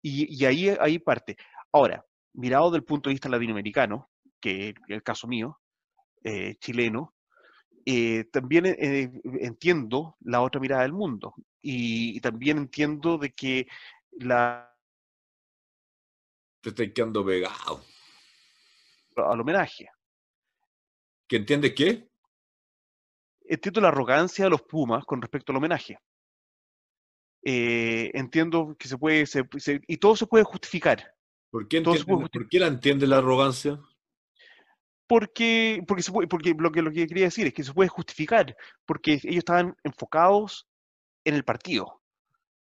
y, y ahí, ahí parte. Ahora, mirado del punto de vista latinoamericano, que es el caso mío, eh, chileno, eh, también eh, entiendo la otra mirada del mundo, y, y también entiendo de que la, Te estoy quedando pegado. al homenaje. ¿Que entiendes qué? entiendo la arrogancia de los Pumas con respecto al homenaje. Eh, entiendo que se puede, se- se- y todo se puede justificar, ¿Por qué, se puede ¿por qué la entiende la arrogancia? Porque, porque, se puede- porque lo, que, lo que quería decir es que se puede justificar, porque ellos estaban enfocados en el partido.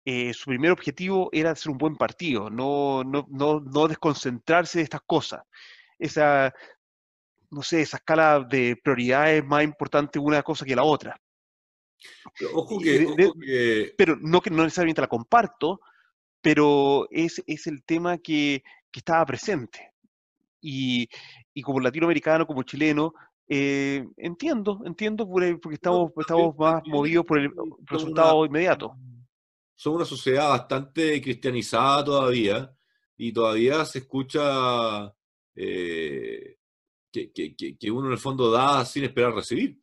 Eh, su primer objetivo era hacer un buen partido, no, no, no, no desconcentrarse de estas cosas. Esa, no sé, esa escala de prioridades más importante una cosa que la otra. Pero Ojo que, de- de- ojo que- pero no que no necesariamente la comparto, pero es, es el tema que, que estaba presente. Y, y como latinoamericano, como chileno, eh, entiendo, entiendo porque estamos, estamos más movidos por el resultado una- inmediato. somos una sociedad bastante cristianizada todavía y todavía se escucha eh, que, que- uno en el fondo da sin esperar recibir.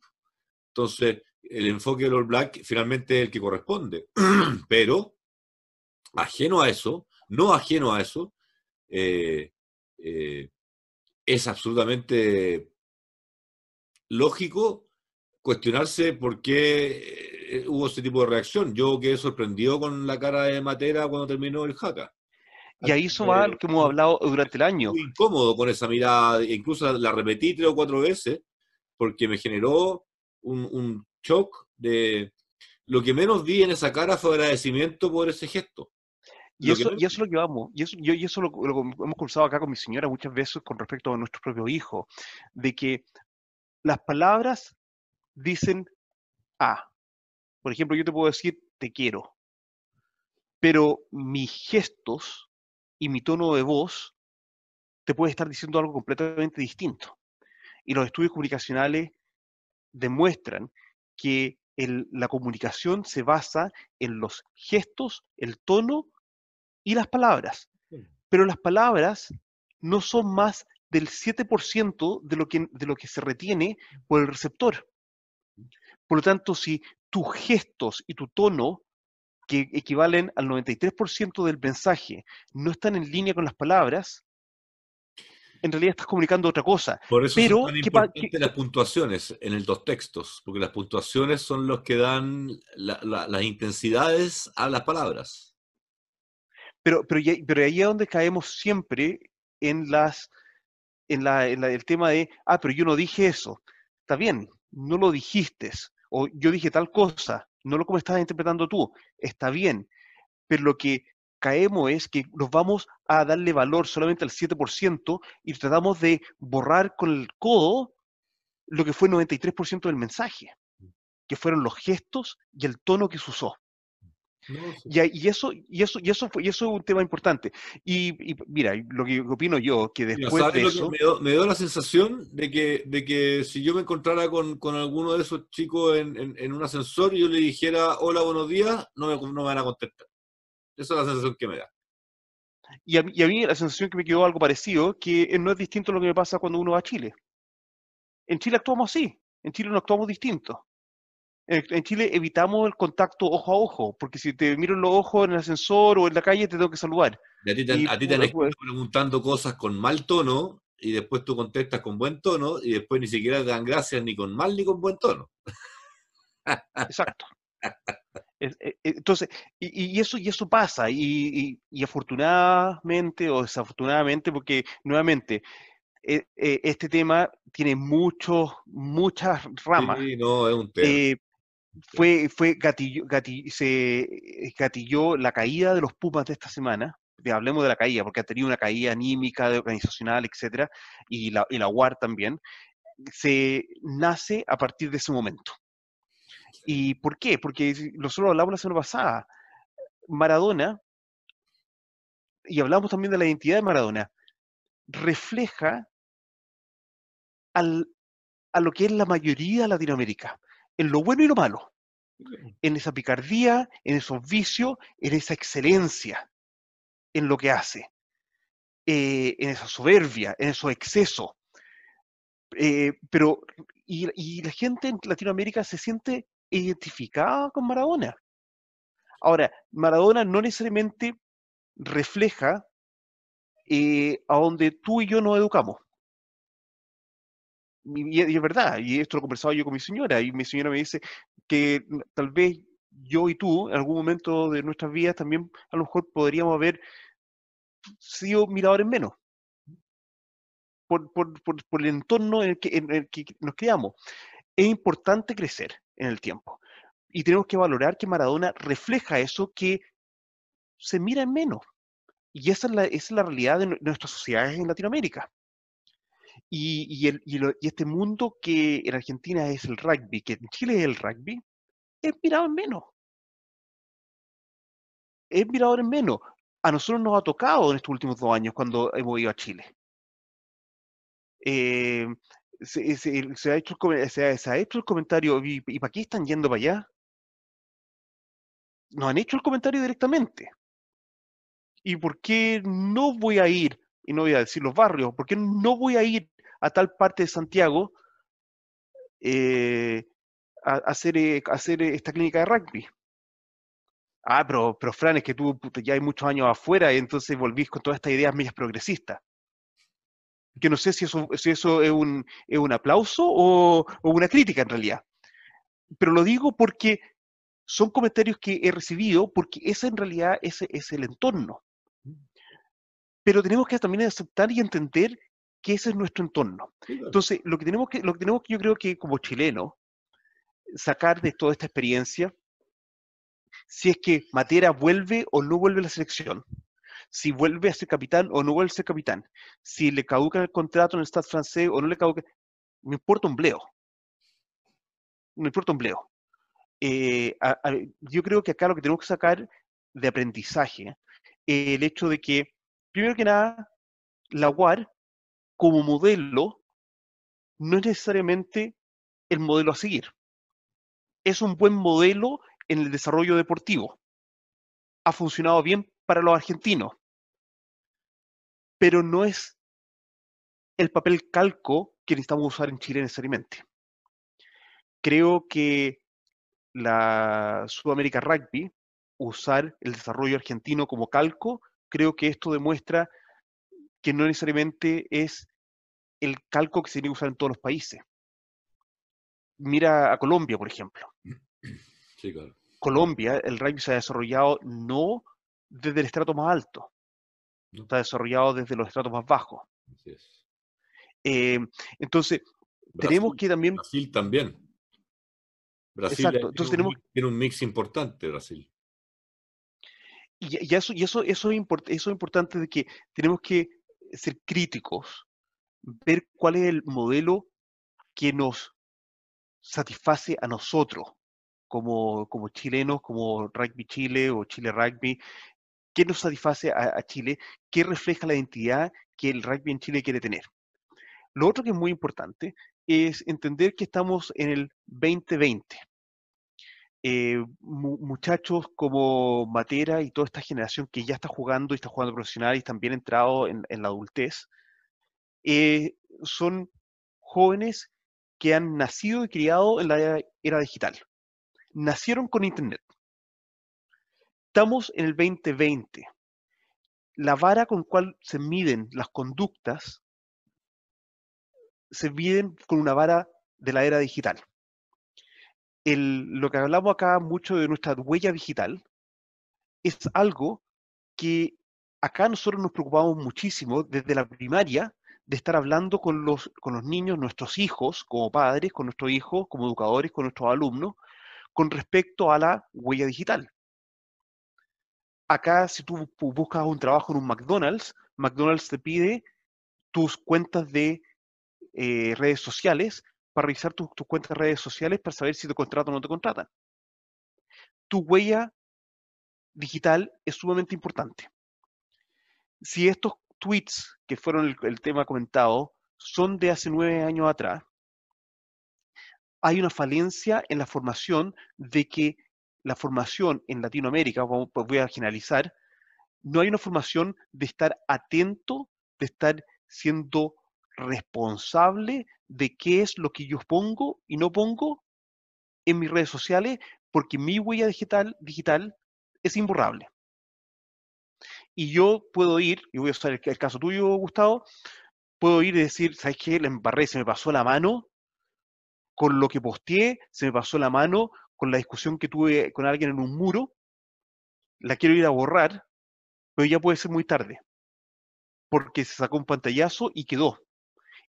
Entonces, el enfoque del All Black finalmente es el que corresponde. (clears throat) Pero, ajeno a eso, no ajeno a eso, eh, es absolutamente lógico cuestionarse por qué eh, hubo ese tipo de reacción. Yo quedé sorprendido con la cara de Matera cuando terminó el jaca. Y ahí eso va lo que hemos hablado durante el año. Muy incómodo con esa mirada, incluso la, la repetí tres o cuatro veces, porque me generó un, un shock de... Lo que menos vi en esa cara fue agradecimiento por ese gesto. Y eso, menos y eso es lo que vamos, y eso, yo, y eso lo, lo hemos conversado acá con mi señora muchas veces con respecto a nuestro propio hijo, de que las palabras dicen A. Por ejemplo, yo te puedo decir te quiero, pero mis gestos y mi tono de voz te puede estar diciendo algo completamente distinto. Y los estudios comunicacionales demuestran que el- la comunicación se basa en los gestos, el tono y las palabras. Pero las palabras no son más del 7% de lo, que, de lo que se retiene por el receptor. Por lo tanto, si tus gestos y tu tono, que equivalen al 93% del mensaje, no están en línea con las palabras, en realidad estás comunicando otra cosa. Por eso Pero, son tan ¿qué pa- importantes qué- las puntuaciones en el dos textos, porque las puntuaciones son los que dan la- la- las intensidades a las palabras. Pero, pero, ahí es donde caemos siempre en las en la, en la- el tema de, ah, pero yo no dije eso. Está bien, no lo dijiste. O yo dije tal cosa, no lo como estabas interpretando tú. Está bien. Pero lo que caemos es que nos vamos a darle valor solamente al 7% y tratamos de borrar con el codo lo que fue el 93% del mensaje, que fueron los gestos y el tono que se usó. No, sí. Y, eso, y eso, y eso fue, y eso es un tema importante. Y, y mira, lo que opino yo, que después ¿sabes de eso, me, dio, me dio la sensación de que, de que si yo me encontrara con, con alguno de esos chicos en, en- en un ascensor y yo le dijera hola, buenos días, no me, no me van a contestar. Esa es la sensación que me da. y a, mí- y a mí la sensación que me quedó algo parecido, que no es distinto a lo que me pasa cuando uno va a Chile. En Chile actuamos así, en Chile no actuamos distinto. En, Chile evitamos el contacto ojo a ojo, porque si te miro en los ojos en el ascensor o en la calle te tengo que saludar. Y a ti te, Y, a ti te estado preguntando cosas con mal tono y después tú contestas con buen tono y después ni siquiera te dan gracias ni con mal ni con buen tono. Exacto. (laughs) Eh, entonces, y, eso, y eso pasa, y, afortunadamente o desafortunadamente, porque nuevamente, e, e, este tema tiene muchos, muchas ramas. Sí, no, es un tema. Eh, fue, fue gatilló, se gatilló la caída de los Pumas de esta semana. Hablemos de la caída, porque ha tenido una caída anímica, organizacional, etcétera, y la, y la UAR también. Se nace a partir de ese momento. ¿Y por qué? Porque nosotros hablamos la semana pasada. Maradona, y hablamos también de la identidad de Maradona, refleja al, a lo que es la mayoría de Latinoamérica, en lo bueno y lo malo, en esa picardía, en esos vicios, en esa excelencia en lo que hace, eh, en esa soberbia, en esos excesos. Eh, pero, y, y, la gente en Latinoamérica se siente identificada con Maradona. Ahora, Maradona no necesariamente refleja eh, a donde tú y yo nos educamos. Y, es verdad, y esto lo he conversado yo con mi señora, y mi señora me dice que tal vez yo y tú, en algún momento de nuestras vidas, también a lo mejor podríamos haber sido miradores menos. Por, por, por, el entorno en el, que, en el que nos criamos. Es importante crecer en el tiempo. Y tenemos que valorar que Maradona refleja eso que se mira en menos. Y esa es la, es la realidad de nuestras sociedades en Latinoamérica. Y, y, el, y, este mundo que en Argentina es el rugby, que en Chile es el rugby, es mirado en menos. Es mirado en menos. A nosotros nos ha tocado en estos últimos dos años cuando hemos ido a Chile. Eh, se, ha hecho el, se, ha, hecho el comentario, ¿y, ¿y para qué están yendo para allá? Nos han hecho el comentario directamente. ¿Y por qué no voy a ir, y no voy a decir los barrios, por qué no voy a ir a tal parte de Santiago eh, a, hacer, eh, hacer esta clínica de rugby? Ah, pero, pero Fran, es que tú ya hay muchos años afuera y entonces volvís con todas estas ideas medias progresistas que no sé si eso, si eso es, un, es un aplauso o, o, una crítica en realidad. Pero lo digo porque son comentarios que he recibido, porque ese en realidad ese es el entorno. Pero tenemos que también aceptar y entender que ese es nuestro entorno. Entonces, lo que tenemos que, lo que tenemos que yo creo que como chileno, sacar de toda esta experiencia, si es que Matera vuelve o no vuelve a la selección, si vuelve a ser capitán o no vuelve a ser capitán, si le caduca el contrato en el Stade francés o no le caduca, me importa un bleo. Me importa un bleo. Eh, yo creo que acá lo que tenemos que sacar de aprendizaje es el hecho de que, primero que nada, la UAR como modelo no es necesariamente el modelo a seguir. Es un buen modelo en el desarrollo deportivo. Ha funcionado bien para los argentinos, pero no es el papel calco que necesitamos usar en Chile necesariamente. Creo que la Sudamérica Rugby, usar el desarrollo argentino como calco, creo que esto demuestra que no necesariamente es el calco que se tiene que usar en todos los países. Mira a Colombia, por ejemplo. Colombia, el rugby se ha desarrollado no desde el estrato más alto. Está desarrollado desde los estratos más bajos. Eh, entonces, tenemos que también... Brasil también. Brasil Exacto. Entonces, tiene, tenemos... un, tiene un mix importante, Brasil. Y, eso, y eso, eso, es eso es importante de que tenemos que ser críticos, ver cuál es el modelo que nos satisface a nosotros como, como chilenos, como Rugby Chile o Chile Rugby, qué nos satisface a, Chile, qué refleja la identidad que el rugby en Chile quiere tener. Lo otro que es muy importante es entender que estamos en el 2020. Eh, muchachos como Matera y toda esta generación que ya está jugando y está jugando profesional y están bien entrados en, la adultez, eh, son jóvenes que han nacido y criado en la era digital. Nacieron con Internet estamos en el 2020. La vara con cual se miden las conductas se miden con una vara de la era digital. Lo que hablamos acá mucho de nuestra huella digital es algo que acá nosotros nos preocupamos muchísimo desde la primaria de estar hablando con los, con los niños, nuestros hijos, como padres, con nuestros hijos, como educadores, con nuestros alumnos, con respecto a la huella digital. Acá, si tú buscas un trabajo en un McDonald's, McDonald's te pide tus cuentas de eh, redes sociales para revisar tus, cuentas de redes sociales para saber si te contratan o no te contratan. Tu huella digital es sumamente importante. Si estos tweets que fueron el, tema comentado son de hace nueve años atrás, hay una falencia en la formación de que la formación en Latinoamérica, voy a generalizar, no hay una formación de estar atento, de estar siendo responsable de qué es lo que yo pongo y no pongo en mis redes sociales, porque mi huella digital, digital es imborrable. Y yo puedo ir, y voy a usar el, caso tuyo, Gustavo, puedo ir y decir, ¿sabes qué? La embarré, se me pasó la mano con lo que posteé, se me pasó la mano con la discusión que tuve con alguien en un muro, la quiero ir a borrar, pero ya puede ser muy tarde, porque se sacó un pantallazo y quedó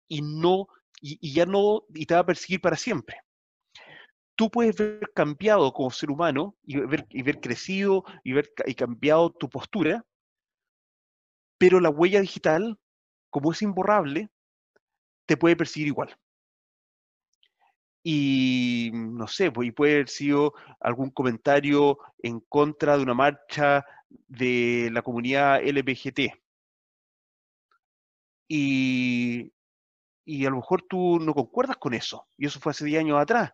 y no, y, ya no, y te va a perseguir para siempre. Tú puedes ver cambiado como ser humano y ver, y ver crecido y ver y cambiado tu postura, pero la huella digital, como es imborrable, te puede perseguir igual. Y no sé, pues, puede haber sido algún comentario en contra de una marcha de la comunidad LBGT. Y y a lo mejor tú no concuerdas con eso, y eso fue hace 10 años atrás,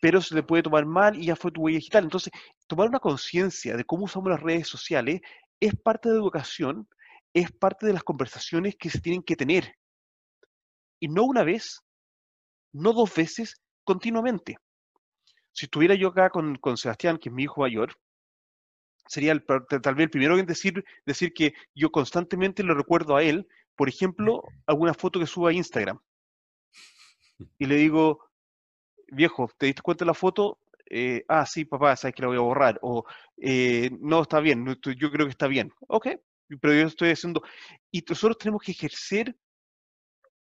pero se le puede tomar mal y ya fue tu huella digital. Entonces, tomar una conciencia de cómo usamos las redes sociales es parte de educación, es parte de las conversaciones que se tienen que tener. Y no una vez, no dos veces, continuamente. Si estuviera yo acá con, con Sebastián, que es mi hijo mayor, sería tal vez el primero en decir, decir que yo constantemente lo recuerdo a él por ejemplo, (laughs) alguna foto que suba a Instagram (laughs) y le digo, viejo, ¿te diste cuenta de la foto? Eh, ah, sí, papá, sabes que la voy a borrar. O, eh, no, está bien, yo creo que está bien. Ok, pero yo estoy haciendo... Y nosotros tenemos que ejercer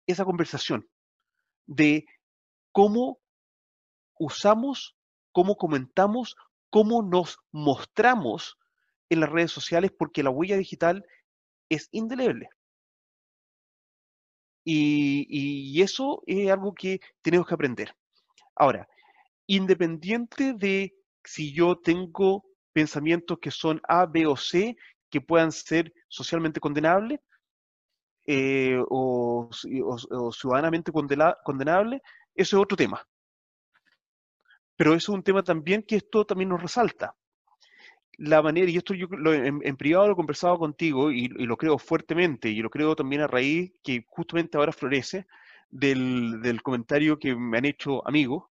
esa conversación de cómo usamos, cómo comentamos, cómo nos mostramos en las redes sociales, porque la huella digital es indeleble. Y, eso es algo que tenemos que aprender. Ahora, independiente de si yo tengo pensamientos que son A, B o C, que puedan ser socialmente condenables eh, o, ciudadanamente condenables, eso es otro tema. Pero eso es un tema también que esto también nos resalta la manera, y esto yo en, privado lo he conversado contigo y, lo creo fuertemente, y lo creo también a raíz que justamente ahora florece del, comentario que me han hecho amigos,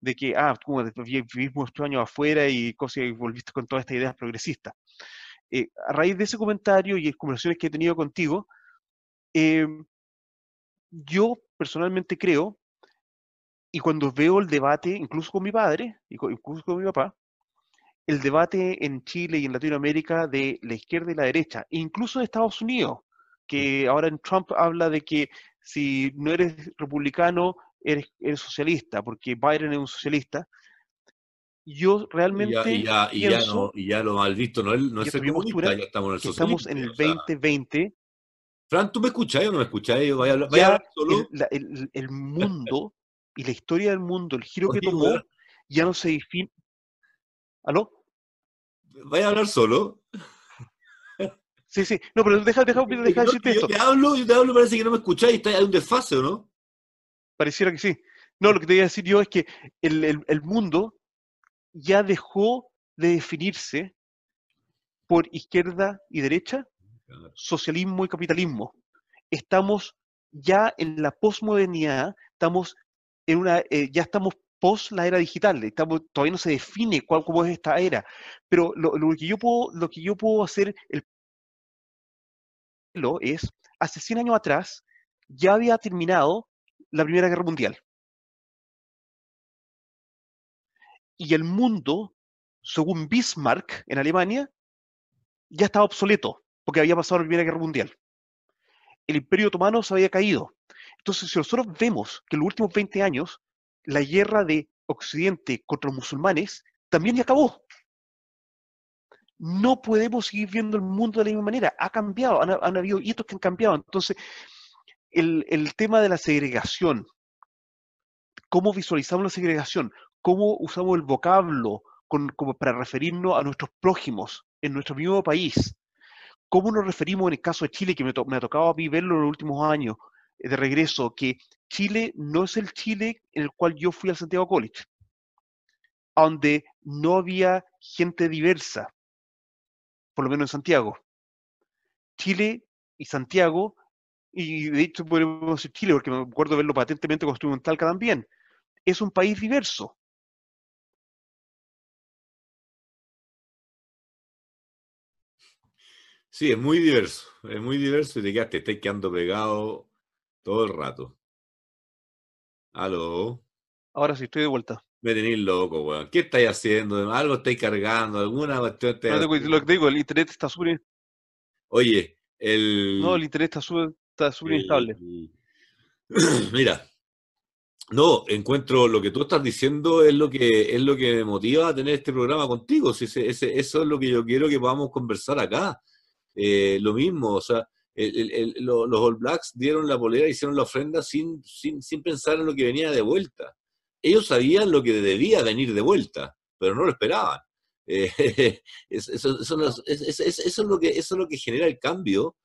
de que, ah, como vivimos estos años afuera y cosas y volviste con todas estas ideas progresistas. Eh, a raíz de ese comentario y conversaciones que he tenido contigo, eh, yo personalmente creo, y cuando veo el debate, incluso con mi padre, incluso con mi papá, el debate en Chile y en Latinoamérica de la izquierda y la derecha, incluso en Estados Unidos, que ahora en Trump habla de que si no eres republicano, eres, socialista, porque Biden es un socialista. Yo realmente. Y ya, y ya, no, y ya lo mal visto, no, no es el comunista, ya estamos en el socialismo. Estamos en el 2020. Fran, ¿tú me escuchás o no me escuchás? Vaya, vaya solo. El, el, mundo y la historia del mundo, el giro que tomó, ya no se define. ¿Aló? ¿Vaya a hablar solo? Sí, sí. No, pero deja, deja, deja decirte esto. Yo te hablo, yo te hablo, parece que no me escucháis, está, hay un desfase, ¿o no? Pareciera que sí. No, lo que te voy a decir yo es que el, el, el mundo ya dejó de definirse por izquierda y derecha, socialismo y capitalismo. Estamos ya en la posmodernidad, estamos en una, eh, ya estamos post la era digital. Todavía no se define cuál, cómo es esta era. Pero lo, que yo puedo, lo que yo puedo hacer el, es, hace 100 años atrás, ya había terminado la Primera Guerra Mundial. y el mundo, según Bismarck en Alemania, ya estaba obsoleto, porque había pasado la Primera Guerra Mundial. El Imperio Otomano se había caído. Entonces, si nosotros vemos que en los últimos 20 años la guerra de Occidente contra los musulmanes también ya acabó. No podemos seguir viendo el mundo de la misma manera. Ha cambiado, han, habido hitos que han cambiado. Entonces, el, tema de la segregación, cómo visualizamos la segregación, cómo usamos el vocablo como para referirnos a nuestros prójimos en nuestro mismo país, cómo nos referimos en el caso de Chile, que me, me ha tocado a mí verlo en los últimos años eh, de regreso, que Chile no es el Chile en el cual yo fui al Santiago College, donde no había gente diversa, por lo menos en Santiago. Chile y Santiago, y de hecho podemos decir Chile, porque me acuerdo verlo patentemente estuve en Talca también, es un país diverso. Sí, es muy diverso, es muy diverso y te quedaste, estás quedando pegado todo el rato. Aló. Ahora sí, estoy de vuelta. Me tenéis loco, weón. ¿Qué estáis haciendo? ¿Algo estáis cargando? ¿Alguna cuestión? lo que digo, el internet está súper... Oye, el... No, el internet está súper está instable. (clears throat) Mira, no, encuentro lo que tú estás diciendo es lo que es lo que me motiva a tener este programa contigo. Si ese, ese, eso es lo que yo quiero que podamos conversar acá. Eh, lo mismo, o sea, los All Blacks dieron la polera, hicieron la ofrenda sin, sin, sin pensar en lo que venía de vuelta. Ellos sabían lo que debía venir de vuelta, pero no lo esperaban. eso, es lo que, eso es lo que genera el cambio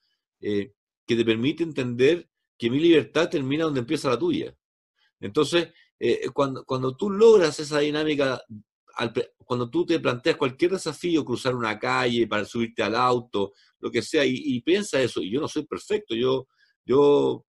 eh, que te permite entender que mi libertad termina donde empieza la tuya. Entonces, eh, cuando, cuando tú logras esa dinámica, cuando tú te planteas cualquier desafío, cruzar una calle para subirte al auto, lo que sea, y, piensa eso, y yo no soy perfecto, yo, yo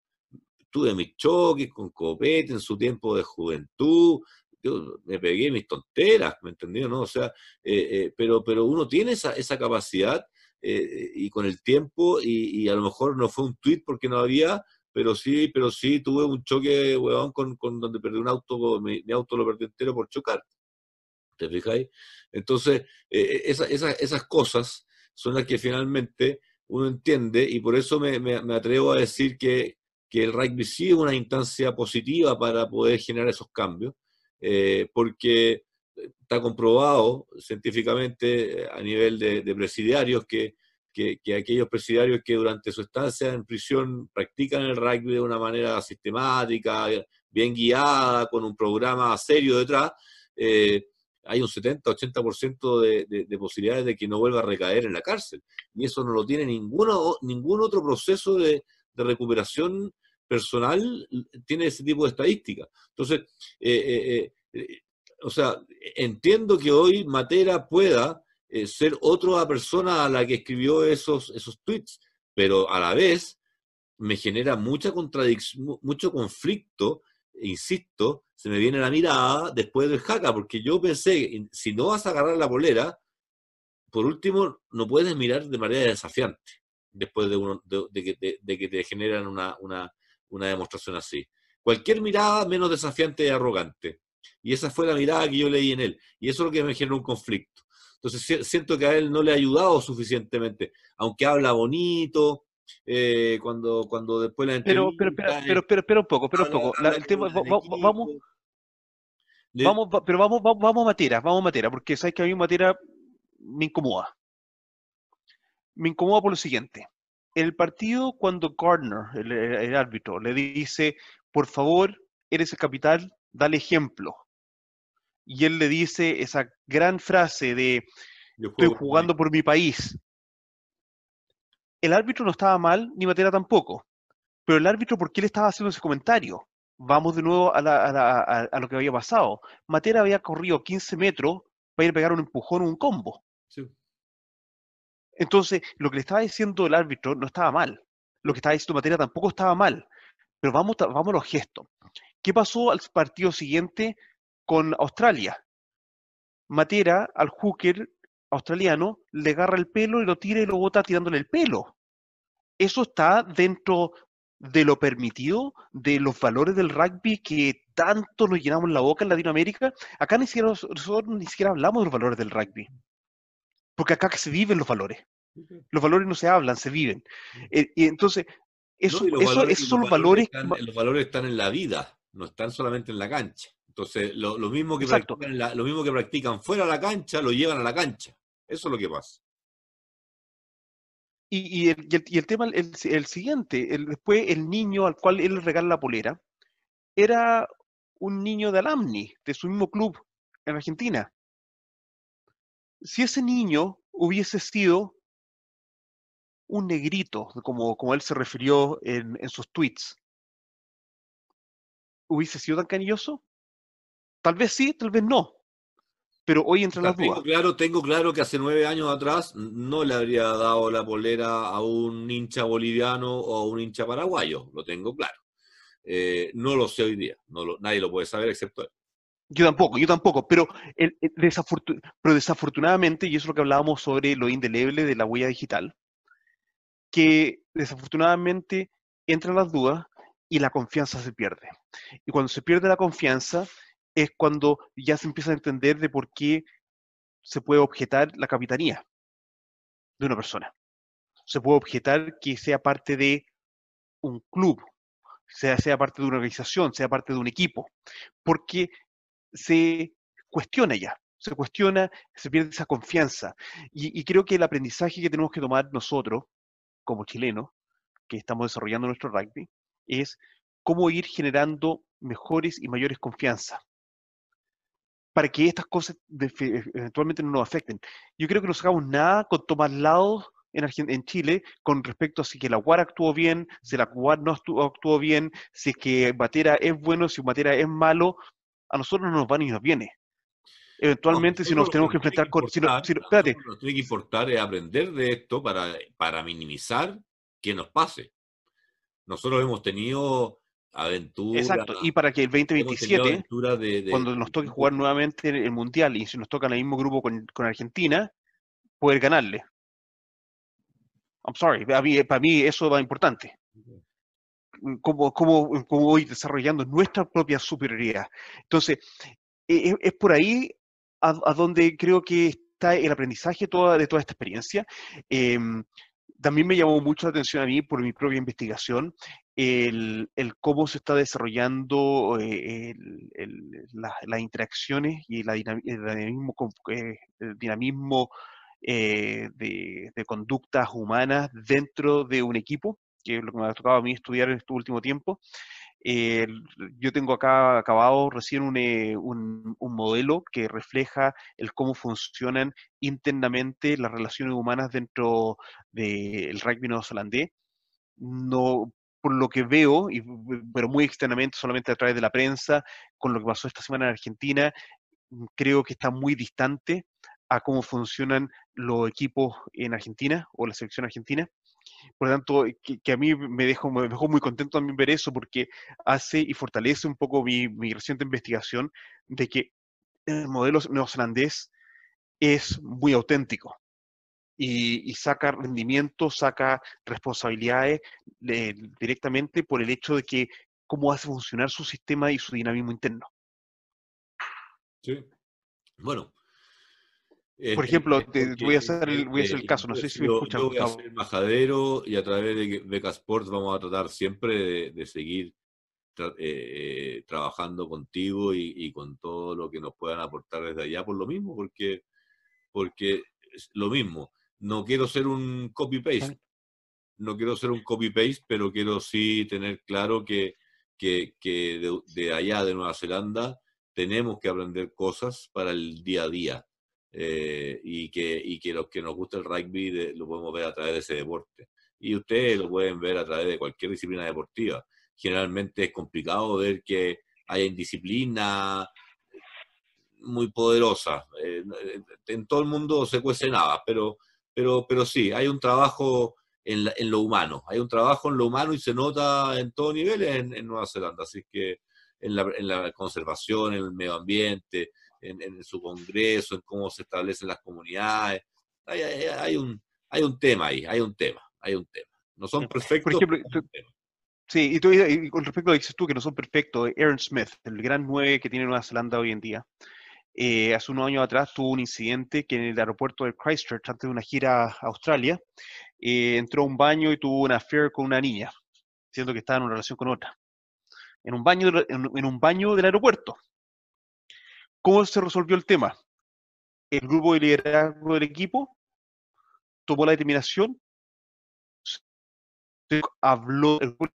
tuve mis choques con copete en su tiempo de juventud, yo me pegué mis tonteras, ¿me entendió? ¿no? O sea, eh, eh, pero, pero uno tiene esa, esa capacidad eh, y con el tiempo, y, a lo mejor no fue un tweet porque no había, pero sí, pero sí tuve un choque, huevón, con, con donde perdí un auto, mi, auto lo perdí entero por chocar. ¿Te fijáis? Entonces, esas cosas son las que finalmente uno entiende y por eso me, me, atrevo a decir que, que, el rugby sí es una instancia positiva para poder generar esos cambios, eh, porque está comprobado científicamente eh, a nivel de, presidiarios que, que, que, aquellos presidiarios que durante su estancia en prisión practican el rugby de una manera sistemática, bien guiada, con un programa serio detrás, eh, hay un 70-80% de, de, posibilidades de que no vuelva a recaer en la cárcel. Y eso no lo tiene ninguno, ningún otro proceso de, recuperación personal, tiene ese tipo de estadística. Entonces, eh, eh, eh, o sea, entiendo que hoy Matera pueda ser otra persona a la que escribió esos, esos tweets, pero a la vez me genera mucha contradicción, mucho conflicto insisto, se me viene la mirada después del jaca, porque yo pensé, si no vas a agarrar la bolera, por último, no puedes mirar de manera desafiante después de, uno, de, que, te generan una, demostración así. Cualquier mirada menos desafiante y arrogante. Y esa fue la mirada que yo leí en él. Y eso es lo que me generó un conflicto. Entonces siento que a él no le ha ayudado suficientemente, aunque habla bonito, eh, cuando, cuando después la pero, pero, pero, pero, pero, un poco, pero un poco. el tema, vamos, vamos, pero vamos, vamos, vamos a Matera, vamos a Matera, porque sabes que a mí Matera me incomoda. Me incomoda por lo siguiente. El partido, cuando Gardner, el, árbitro, le dice, por favor, eres el capital, dale ejemplo. Y él le dice esa gran frase de, estoy jugando por mi país el árbitro no estaba mal, ni Matera tampoco. Pero el árbitro, ¿por qué le estaba haciendo ese comentario? Vamos de nuevo a, lo que había pasado. Matera había corrido 15 metros para ir a pegar un empujón o un combo. Entonces, lo que le estaba diciendo el árbitro no estaba mal. Lo que estaba diciendo Matera tampoco estaba mal. Pero vamos, vamos a los gestos. ¿Qué pasó al partido siguiente con Australia? Matera al hooker australiano le agarra el pelo y lo tira y lo bota tirándole el pelo. Eso está dentro de lo permitido, de los valores del rugby que tanto nos llenamos la boca en Latinoamérica. Acá ni siquiera nosotros ni siquiera hablamos de los valores del rugby, porque acá que se viven los valores. Los valores no se hablan, se viven. Eh, y entonces, eso, esos son los valores. los valores están en la vida, no están solamente en la cancha. Entonces, lo, mismo que practican lo mismo que practican fuera de la cancha, lo llevan a la cancha. Eso es lo que pasa. Y, el, tema, el, siguiente, después el niño al cual él regala la polera, era un niño de Alamni, de su mismo club en Argentina. Si ese niño hubiese sido un negrito, como, como él se refirió en, en sus tweets, ¿hubiese sido tan cariñoso? Tal vez sí, tal vez no pero hoy entra las tengo Claro, tengo claro que hace nueve años atrás no le habría dado la polera a un hincha boliviano o a un hincha paraguayo, lo tengo claro. Eh, no lo sé hoy día, no nadie lo puede saber excepto él. Yo tampoco, yo tampoco, pero, pero desafortunadamente, y eso es lo que hablábamos sobre lo indeleble de la huella digital, que desafortunadamente entran las dudas y la confianza se pierde. Y cuando se pierde la confianza, es cuando ya se empieza a entender de por qué se puede objetar la capitanía de una persona. Se puede objetar que sea parte de un club, sea, sea parte de una organización, sea parte de un equipo, porque se cuestiona ya, se cuestiona, se pierde esa confianza. Y, y creo que el aprendizaje que tenemos que tomar nosotros, como chilenos, que estamos desarrollando nuestro rugby, es cómo ir generando mejores y mayores confianza para que estas cosas eventualmente no nos afecten. Yo creo que no sacamos nada con tomar lados en, en Chile con respecto a si que la UAR actuó bien, si la UAR no actuó, bien, si es que Batera es bueno, si Batera es malo, a nosotros no nos va ni nos viene. Eventualmente, si nos tenemos que enfrentar con... Si no, espérate. Lo que tiene que importar es aprender de esto para, para minimizar que nos pase. Nosotros hemos tenido aventura. Exacto, y para que el 2027, cuando nos toque jugar nuevamente el Mundial y si nos toca en el mismo grupo con, Argentina, poder ganarle. I'm sorry, para mí, para mí eso va importante. Como, como, como voy desarrollando nuestra propia superioridad. Entonces, e, e, es, por ahí a, donde creo que está el aprendizaje toda, de toda esta experiencia. Em, también me llamó mucho la atención a mí por mi propia investigación el, cómo se está desarrollando eh, las interacciones y el dinamismo, el dinamismo eh, de, conductas humanas dentro de un equipo, que es lo que me ha tocado a mí estudiar en este último tiempo. Yo tengo acá acabado recién eh, un, un, modelo que refleja el cómo funcionan internamente las relaciones humanas dentro del rugby neozelandés. No, por lo que veo, y, pero muy externamente, solamente a través de la prensa, con lo que pasó esta semana en Argentina, creo que está muy distante a cómo funcionan los equipos en Argentina o la selección argentina. Por lo tanto, que, a mí me dejó, me dejó muy contento también ver eso porque hace y fortalece un poco mi, mi reciente investigación de que el modelo neozelandés es muy auténtico y, saca rendimiento, saca responsabilidades eh, directamente por el hecho de que cómo hace funcionar su sistema y su dinamismo interno. Sí. Bueno. Por ejemplo, te, voy, a hacer el, voy a hacer el caso, no sé si me escuchan. Yo voy a ser embajadero y a través de Beca Sports vamos a tratar siempre de, seguir eh, eh, trabajando contigo y, y, con todo lo que nos puedan aportar desde allá por lo mismo, porque, porque es lo mismo. No quiero ser un copy-paste, no quiero ser un copy-paste, pero quiero sí tener claro que, que, de, allá de Nueva Zelanda tenemos que aprender cosas para el día a día eh, y, que, y que los que nos gusta el rugby lo podemos ver a través de ese deporte. Y ustedes lo pueden ver a través de cualquier disciplina deportiva. Generalmente es complicado ver que haya indisciplina, muy poderosa. Eh, en todo el mundo se cuece nada, pero pero, pero sí, hay un trabajo en, en, lo humano, hay un trabajo en lo humano y se nota en todo nivel en, Nueva Zelanda, así que en la, en la, conservación, en el medio ambiente, en, su congreso, en cómo se establecen las comunidades, hay, hay, un, hay un tema ahí, hay un tema, hay un tema. No son perfectos. Por ejemplo, Sí, y, tú, y con respecto a lo que dices tú, que no son perfectos, Aaron Smith, el gran 9 que tiene Nueva Zelanda hoy en día, eh, hace unos años atrás tuvo un incidente que en el aeropuerto de Christchurch, antes de una gira a Australia, eh, entró a un baño y tuvo una affair con una niña, siendo que estaba en una relación con otra. En un baño, en un baño del aeropuerto. ¿Cómo se resolvió el tema? El grupo de liderazgo del equipo tomó la determinación, habló, el grupo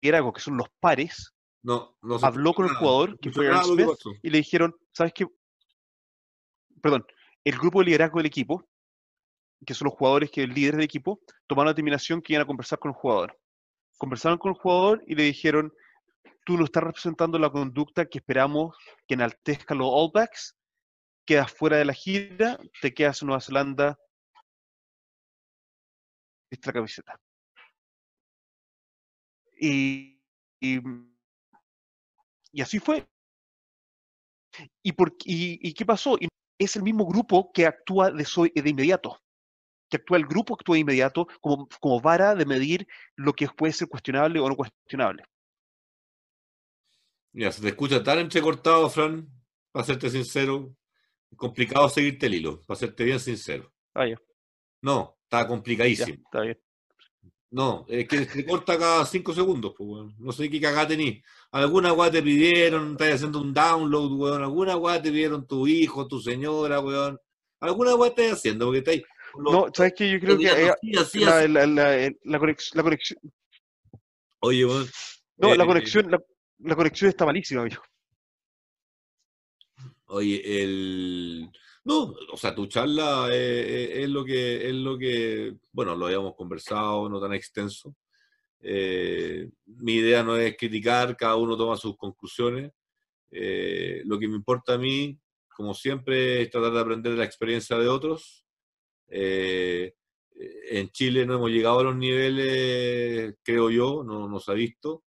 liderazgo, que son los pares, no, no habló con el jugador, que fue Aaron Smith, y le dijeron, ¿sabes qué? Perdón, el grupo de liderazgo del equipo, que son los jugadores que el líder del equipo, tomaron la determinación que iban a conversar con el jugador. Conversaron con el jugador y le dijeron, tú no estás representando la conducta que esperamos que enaltezca los All Blacks, quedas fuera de la gira, te quedas en Nueva Zelanda, esta camiseta. Y, así fue. ¿Y, por, y, qué pasó? es el mismo grupo que actúa de, de inmediato que actúa el grupo actúa de inmediato como vara de medir lo que puede ser cuestionable o no cuestionable. Ya, se te escucha tan entrecortado, Fran, para serte sincero. Complicado seguirte el hilo, para serte bien sincero. Ah, no, está complicadísimo. está bien. No, es que se corta cada cinco segundos, pues, No sé qué cagada tenés. Alguna weá te pidieron, estás haciendo un download, weón. Alguna weá te pidieron tu hijo, tu señora, weón. Alguna weá estás haciendo, porque estáis no, ¿sabes qué? Yo creo que la, la, conexión, Oye, bueno, No, la eh, conexión, la, conexión está malísima, amigo. Oye, el... No, o sea, tu charla eh, eh, es, lo que, es lo que, bueno, lo habíamos conversado, no tan extenso. mi idea no es criticar, cada uno toma sus conclusiones. lo que me importa a mí, como siempre, es tratar de aprender de la experiencia de otros eh, en Chile no hemos llegado a los niveles, creo yo, no nos ha visto,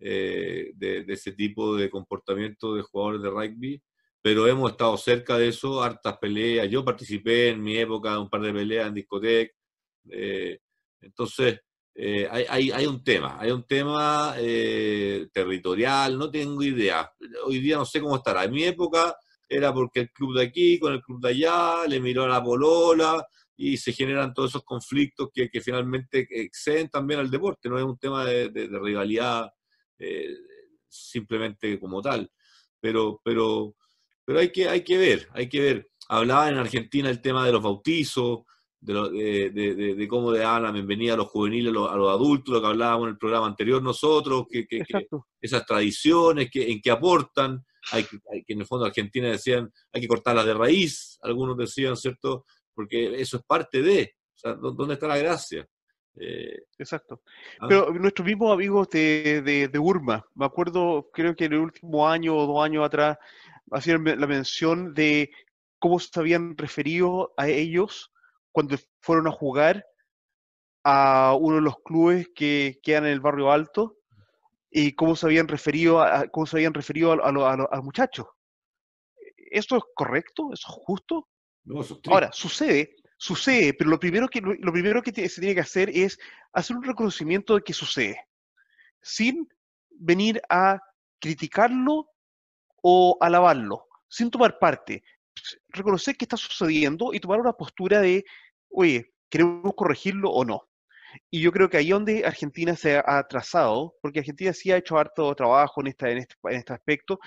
eh, de, ese tipo de comportamiento de jugadores de rugby, pero hemos estado cerca de eso, hartas peleas. Yo participé en mi época de un par de peleas en discoteca. Eh, entonces, hay, hay, un tema, hay un tema territorial, no tengo idea. Hoy día no sé cómo estará. En mi época era porque el club de aquí con el club de allá le miró a la polola, y se generan todos esos conflictos que, que finalmente exceden también al deporte, no es un tema de, de, rivalidad eh, simplemente como tal, pero, pero, pero hay, que, hay que ver, hay que ver. Hablaba en Argentina el tema de los bautizos, de, de, cómo le daban la bienvenida a los juveniles, a los, adultos, lo que hablábamos en el programa anterior nosotros, que, que, esas tradiciones que, en que aportan, hay, hay, que en el fondo Argentina decían hay que cortarlas de raíz, algunos decían, ¿cierto? porque eso es parte de, o sea, ¿dónde está la gracia? Eh, Exacto. ¿ah? Pero nuestros mismos amigos de, de, Urma, me acuerdo, creo que en el último año o dos años atrás, hacían la mención de cómo se habían referido a ellos cuando fueron a jugar a uno de los clubes que quedan en el barrio alto y cómo se habían referido a, cómo se habían referido a, los muchachos. ¿Esto es correcto? ¿Eso es justo? Ahora, sucede, sucede, pero lo primero que, lo primero que se tiene que hacer es hacer un reconocimiento de que sucede, sin venir a criticarlo o alabarlo, sin tomar parte. Reconocer que está sucediendo y tomar una postura de, oye, ¿queremos corregirlo o no? Y yo creo que ahí donde Argentina se ha atrasado, porque Argentina sí ha hecho harto trabajo en, esta, en, este, en este aspecto,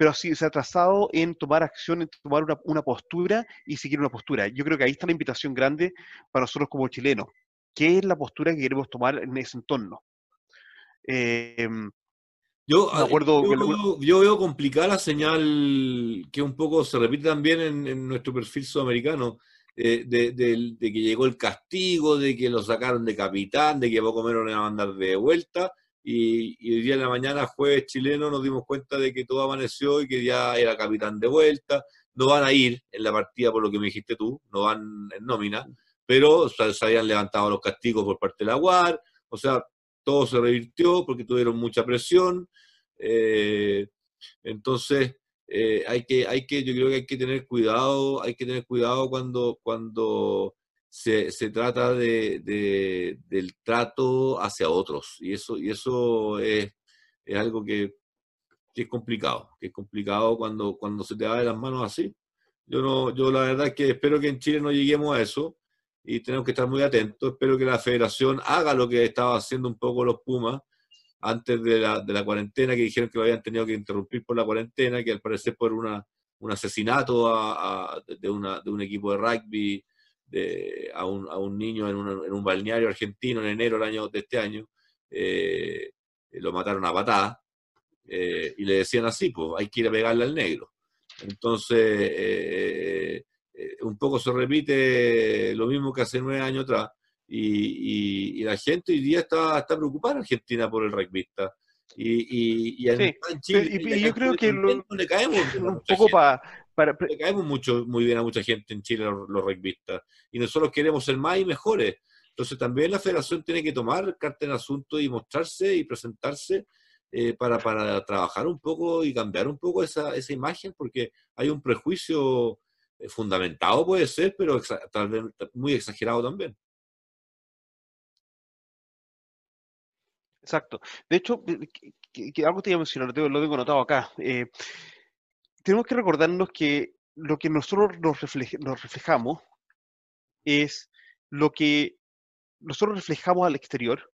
pero sí se ha atrasado en tomar acción, en tomar una, postura y seguir una postura. Yo creo que ahí está la invitación grande para nosotros como chilenos. ¿Qué es la postura que queremos tomar en ese entorno? Em, yo, acuerdo yo, veo complicada la señal que un poco se repite también en, nuestro perfil sudamericano, eh, de, que llegó el castigo, de que lo sacaron de capitán, de que poco menos le iban a mandar de vuelta, y, hoy día en la mañana, jueves chileno, nos dimos cuenta de que todo amaneció y que ya era capitán de vuelta. No van a ir en la partida por lo que me dijiste tú, no van en nómina, pero se habían levantado los castigos por parte de la UAR, o sea, todo se revirtió porque tuvieron mucha presión. Eh, entonces, eh, hay que, hay que, yo creo que hay que tener cuidado, hay que tener cuidado cuando, cuando se, se trata de, de, del trato hacia otros. Y eso, y eso es, es algo que, que, es complicado, que es complicado cuando, cuando se te va de las manos así. Yo, no, yo la verdad que espero que en Chile no lleguemos a eso y tenemos que estar muy atentos. Espero que la federación haga lo que estaba haciendo un poco los Pumas antes de la, de la cuarentena, que dijeron que lo habían tenido que interrumpir por la cuarentena, que al parecer por una, un asesinato de, una, de un equipo de rugby de, a, un, a, un, niño en, una, en, un balneario argentino en enero del año, de este año, eh, lo mataron a patada eh, y le decían así, pues hay que ir a pegarle al negro. Entonces, eh, eh, un poco se repite lo mismo que hace nueve años atrás. Y, y, y la gente hoy día está, está preocupada en Argentina por el rugbyista. Y, y, en, sí, Chile, y, y yo creo que lo, le caemos (laughs) un poco para, para... Le caemos mucho, muy bien a mucha gente en Chile, los, los rugbyistas. Y nosotros queremos ser más y mejores. Entonces también la federación tiene que tomar carta en asunto y mostrarse y presentarse eh, para, para, trabajar un poco y cambiar un poco esa, esa imagen, porque hay un prejuicio eh, fundamentado, puede ser, pero tal vez muy exagerado también. Exacto. De hecho, que, que algo te iba a mencionar, lo tengo, lo tengo notado acá. Eh, tenemos que recordarnos que lo que nosotros nos, refleje, nos reflejamos es lo que nosotros reflejamos al exterior,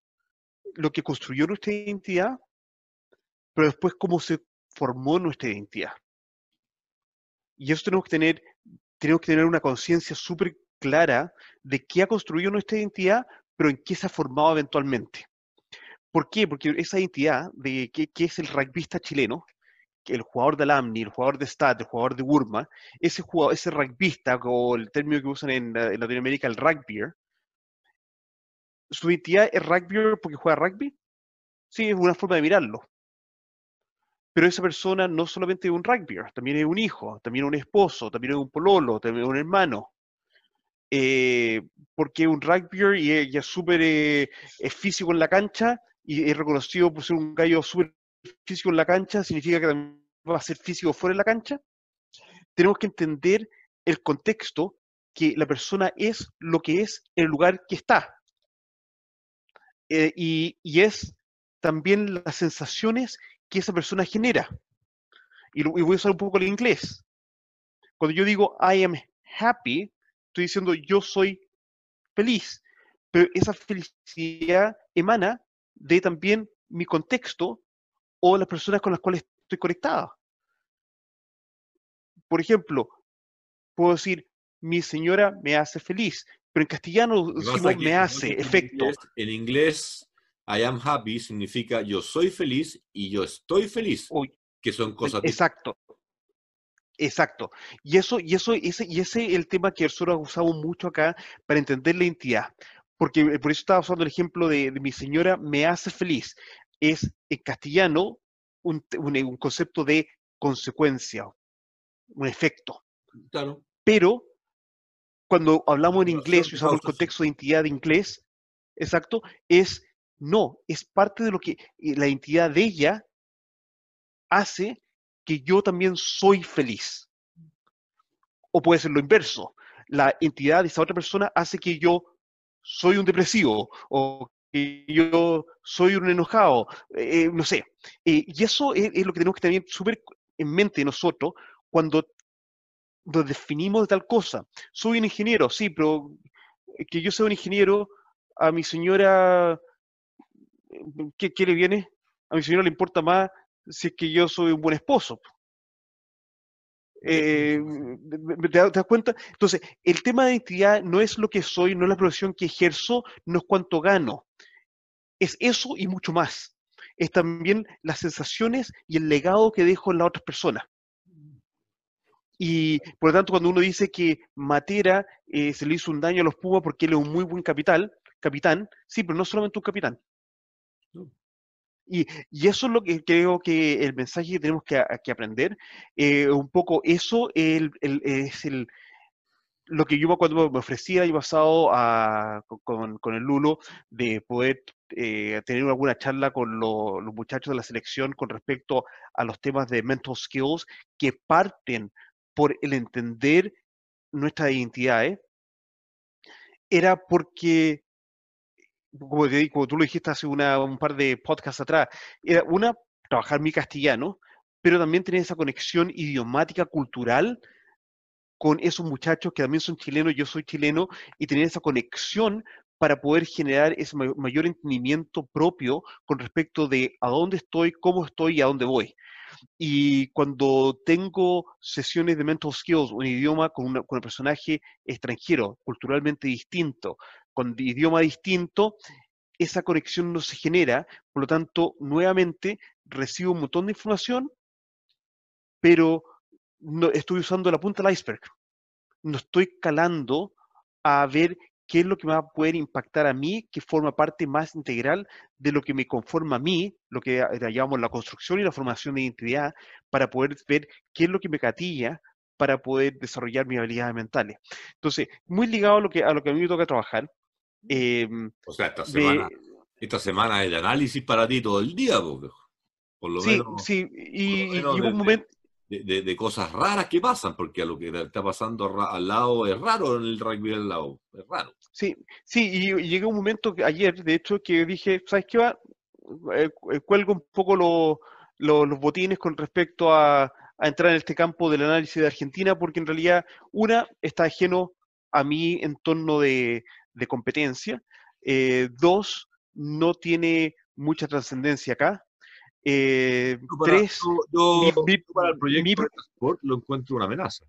lo que construyó nuestra identidad, pero después cómo se formó nuestra identidad. Y eso tenemos que tener, tenemos que tener una conciencia súper clara de qué ha construido nuestra identidad, pero en qué se ha formado eventualmente. ¿Por qué? Porque esa identidad de qué es el rugbyista chileno, el jugador de Alamni, el jugador de Stade, el jugador de Burma, ese jugador, ese rugbyista, o el término que usan en, Latinoamérica, el rugby, su identidad es rugby porque juega rugby. Sí, es una forma de mirarlo. Pero esa persona no solamente es un rugby, también es un hijo, también es un esposo, también es un pololo, también es un hermano. Eh, porque es un rugby y es, es súper eh, físico en la cancha y es reconocido por ser un gallo súper físico en la cancha, significa que también va a ser físico fuera de la cancha. Tenemos que entender el contexto que la persona es lo que es el lugar que está. Eh, y, y, es también las sensaciones que esa persona genera. Y, lo, y, voy a usar un poco el inglés. Cuando yo digo I am happy, estoy diciendo yo soy feliz, pero esa felicidad emana de también mi contexto o las personas con las cuales estoy conectada. Por ejemplo, puedo decir, mi señora me hace feliz, pero en castellano decimos me hace, en efecto. Inglés, en inglés, I am happy significa yo soy feliz y yo estoy feliz, Uy, que son cosas Exacto. Exacto. Y eso, y eso, ese, y ese es el tema que nosotros usamos mucho acá para entender la identidad. Porque eh, por eso estaba usando el ejemplo de, de mi señora me hace feliz. Es en castellano un, un, un concepto de consecuencia, un efecto. Claro. Pero cuando hablamos en inglés y usamos el contexto de identidad de inglés, exacto, es no, es parte de lo que la identidad de ella hace que yo también soy feliz. O puede ser lo inverso. La entidad de esa otra persona hace que yo soy un depresivo o que yo soy un enojado, eh, no sé. Eh, y eso es, es, lo que tenemos que tener súper en mente nosotros cuando nos definimos de tal cosa. Soy un ingeniero, sí, pero que yo sea un ingeniero, a mi señora, ¿qué, qué le viene? A mi señora le importa más si es que yo soy un buen esposo. Eh, ¿te, das cuenta? Entonces, el tema de identidad no es lo que soy, no es la profesión que ejerzo, no es cuánto gano. Es eso y mucho más. Es también las sensaciones y el legado que dejo en las otras personas. Y por lo tanto, cuando uno dice que Matera eh, se le hizo un daño a los Pumas porque él es un muy buen capital, capitán, sí, pero no solamente un capitán. Y, y, eso es lo que creo que el mensaje que tenemos que, que aprender. Eh, un poco eso el, el, es el, lo que yo cuando me ofrecía y basado a, con, con, el Lulo de poder eh, tener alguna charla con lo, los muchachos de la selección con respecto a los temas de mental skills que parten por el entender nuestras identidades. era porque, como, te, como tú lo dijiste hace una, un par de podcasts atrás, era una, trabajar mi castellano, pero también tener esa conexión idiomática, cultural, con esos muchachos que también son chilenos, yo soy chileno, y tener esa conexión para poder generar ese mayor entendimiento propio con respecto de a dónde estoy, cómo estoy y a dónde voy. Y cuando tengo sesiones de mental skills, un idioma con, con un personaje extranjero, culturalmente distinto, con idioma distinto, esa conexión no se genera, por lo tanto, nuevamente recibo un montón de información, pero no, estoy usando la punta del iceberg. No estoy calando a ver qué es lo que me va a poder impactar a mí, que forma parte más integral de lo que me conforma a mí, lo que llamamos la construcción y la formación de identidad, para poder ver qué es lo que me catilla para poder desarrollar mis habilidades mentales. Entonces, muy ligado a lo que, a lo que a mí me toca trabajar. Em, o sea, esta semana, esta semana de análisis para ti todo el día, por lo sí, menos. Sí, y, un momento de, cosas raras que pasan, porque a lo que está pasando al lado es raro en el rugby al lado, es raro. Sí, sí, y, llegué un momento ayer, de hecho, que dije, ¿sabes qué va? Eh, eh, cuelgo un poco los botines con respecto a, entrar en este campo del análisis de Argentina, porque en realidad, una, está ajeno a mi entorno de, de competencia, eh, dos, no tiene mucha trascendencia acá, eh, tres, yo, para el proyecto lo encuentro una amenaza.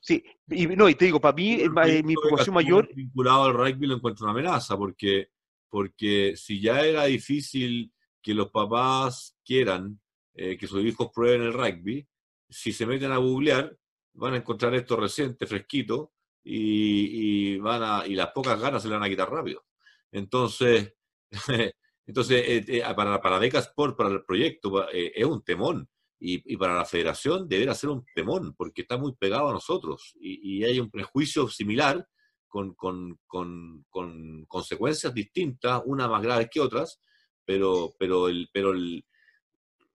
Sí, y, no, y te digo, para mí, eh, mi preocupación mayor... Vinculado al rugby lo encuentro una amenaza, porque, porque si ya era difícil que los papás quieran eh, que sus hijos prueben el rugby, si se meten a googlear, van a encontrar esto reciente, fresquito, y, y, van a, y las pocas ganas se le van a quitar rápido. Entonces, (laughs) Entonces, eh, eh, para, para Deca Sport, para el proyecto, eh, es un temón. Y, para la federación deberá ser un temón, porque está muy pegado a nosotros. Y, hay un prejuicio similar con, con, con, con, consecuencias distintas, unas más graves que otras, pero, pero, el, pero el,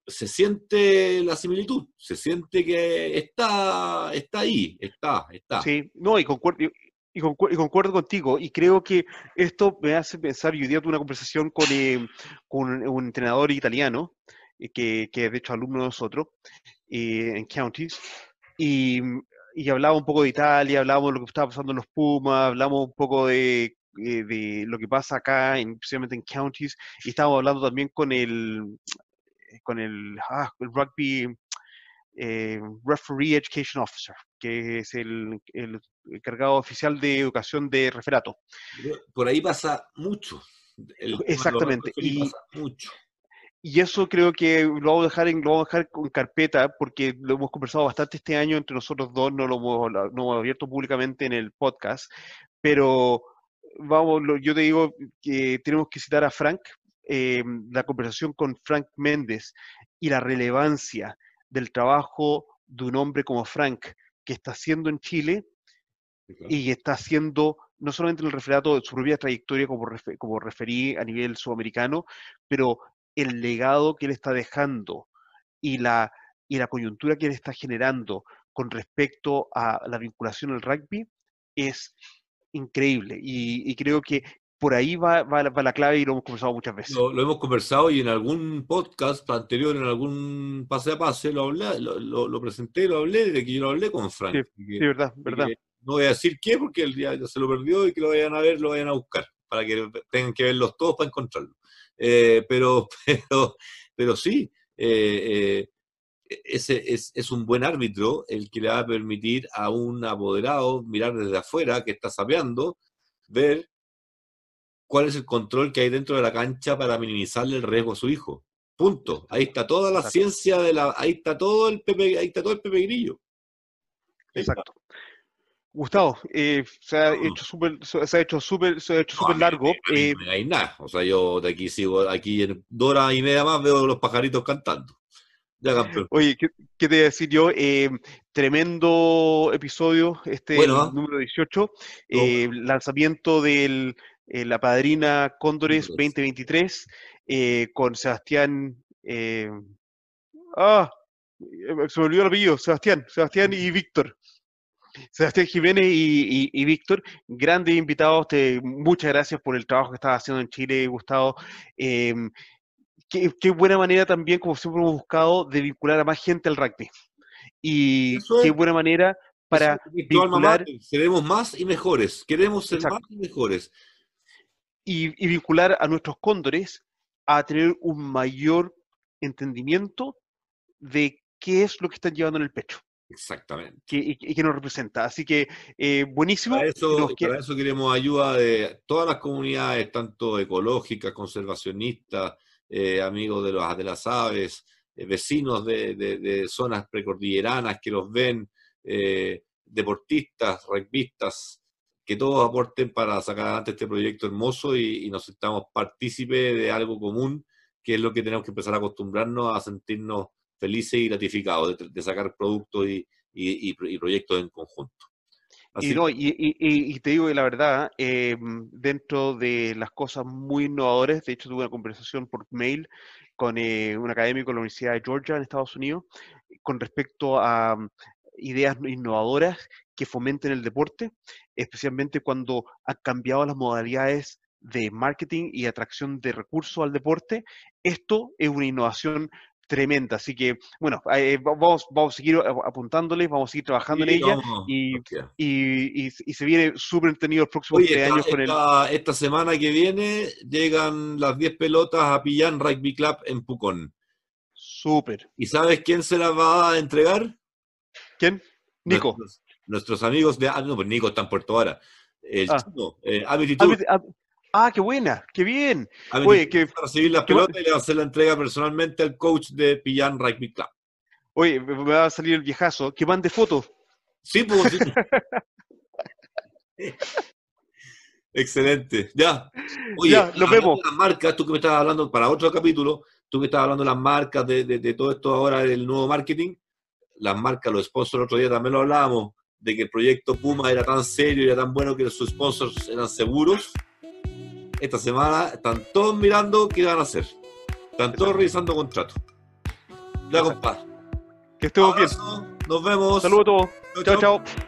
se siente la similitud, se siente que está, está ahí, está, está. Sí, no, y concuerdo, y, concuerdo contigo, y creo que esto me hace pensar, yo hoy día tuve una conversación con, eh, un entrenador italiano, eh, que, que, de hecho alumno de nosotros, eh, en Counties, y, y, hablaba un poco de Italia, hablábamos de lo que estaba pasando en los Pumas, hablamos un poco de, de lo que pasa acá, en, especialmente en Counties, y estábamos hablando también con el, con el, ah, el rugby eh, Referee Education Officer, que es el, el, encargado oficial de educación de referato. Por ahí pasa mucho. Exactamente. Y, mucho. y eso creo que lo vamos a dejar en, lo vamos a dejar con carpeta porque lo hemos conversado bastante este año entre nosotros dos, no lo hemos, no hemos abierto públicamente en el podcast, pero vamos, yo te digo que tenemos que citar a Frank, eh, la conversación con Frank Méndez y la relevancia del trabajo de un hombre como Frank, que está haciendo en Chile y está haciendo no solamente el referato de su propia trayectoria como, como referí a nivel sudamericano, pero el legado que él está dejando y la, y la coyuntura que él está generando con respecto a la vinculación al rugby es increíble. Y, y creo que por ahí va, va, la clave y lo hemos conversado muchas veces. Lo, hemos conversado y en algún podcast anterior, en algún pase a pase, lo, hablé, lo, lo, presenté, lo hablé, de que yo lo hablé con Frank. Sí, verdad, verdad. No voy a decir qué, porque el día se lo perdió y que lo vayan a ver, lo vayan a buscar, para que tengan que verlos todos para encontrarlo. Eh, pero, (laughs) pero, pero sí, eh, eh, ese es, es, un buen árbitro el que le va a permitir a un apoderado mirar desde afuera que está sapeando, ver cuál es el control que hay dentro de la cancha para minimizarle el riesgo a su hijo. Punto. Ahí está toda la ciencia de la, ahí está todo el pepe, ahí está todo el pepe grillo. Exacto. Gustavo, eh, se ha hecho súper, se ha hecho súper, se ha hecho súper largo. Eh, no hay nada. O sea, yo de aquí sigo, aquí en dos horas y media más veo los pajaritos cantando. Ya, campeón. Oye, ¿qué, te voy a decir yo? Eh, tremendo episodio, este número 18. lanzamiento del eh, la Padrina Cóndores 2023, eh, con Sebastián. Eh, ah, se me olvidó el apellido, Sebastián, Sebastián y Víctor. Sebastián Jiménez y, Víctor, grandes invitados, te, muchas gracias por el trabajo que estás haciendo en Chile, Gustavo. Em, qué, buena manera también, como siempre hemos buscado, de vincular a más gente al rugby. Y qué buena manera para vincular... Queremos más y mejores, queremos ser más y mejores. Y vincular a nuestros cóndores a tener un mayor entendimiento de qué es lo que están llevando en el pecho. Exactamente. y, que nos representa. Así que eh, buenísimo. Para eso, eso, queremos ayuda de todas las comunidades, tanto ecológicas, conservacionistas, eh, amigos de, los, de las aves, eh, vecinos de, de, zonas precordilleranas que los ven, deportistas, rugbyistas, que todos aporten para sacar adelante este proyecto hermoso y, y nos estamos partícipes de algo común, que es lo que tenemos que empezar a acostumbrarnos a sentirnos felices y gratificados de, sacar productos y, proyectos en conjunto. y, no, y, te digo que la verdad, em, dentro de las cosas muy innovadoras, de hecho tuve una conversación por mail con eh, un académico de la Universidad de Georgia en Estados Unidos con respecto a ideas innovadoras que fomenten el deporte, especialmente cuando han cambiado las modalidades de marketing y atracción de recursos al deporte. Esto es una innovación tremenda. Así que, bueno, eh, vamos, vamos a seguir apuntándoles, vamos a seguir trabajando en ella y, y, y, se viene súper entretenido los próximos tres años con esta, Esta semana que viene llegan las 10 pelotas a Pillán Rugby Club en Pucón. Súper. ¿Y sabes quién se las va a entregar? ¿Quién? Nico. Nuestros, amigos de... Ah, no, pues Nico está en Puerto Ahora. El ah. chino, eh, Ah, qué buena, qué bien. Oye, que recibir la pelota y le va a hacer la entrega personalmente al coach de Pillan Rugby Club. Oye, me va a salir el viejazo. Que mande fotos. Sí, pues. Sí. (laughs) Excelente. Ya. Oye, ya, nos vemos. Las marcas, tú que me estás hablando para otro capítulo, tú que estás hablando de las marcas, de, de, todo esto ahora del nuevo marketing, las marcas, los sponsors, el otro día también lo hablábamos, de que el proyecto Puma era tan serio y era tan bueno que sus sponsors eran seguros esta semana están todos mirando qué van a hacer. Están todos revisando contratos. Ya, compadre. Que estemos bien. Nos vemos. Saludos a todos. chao. chao.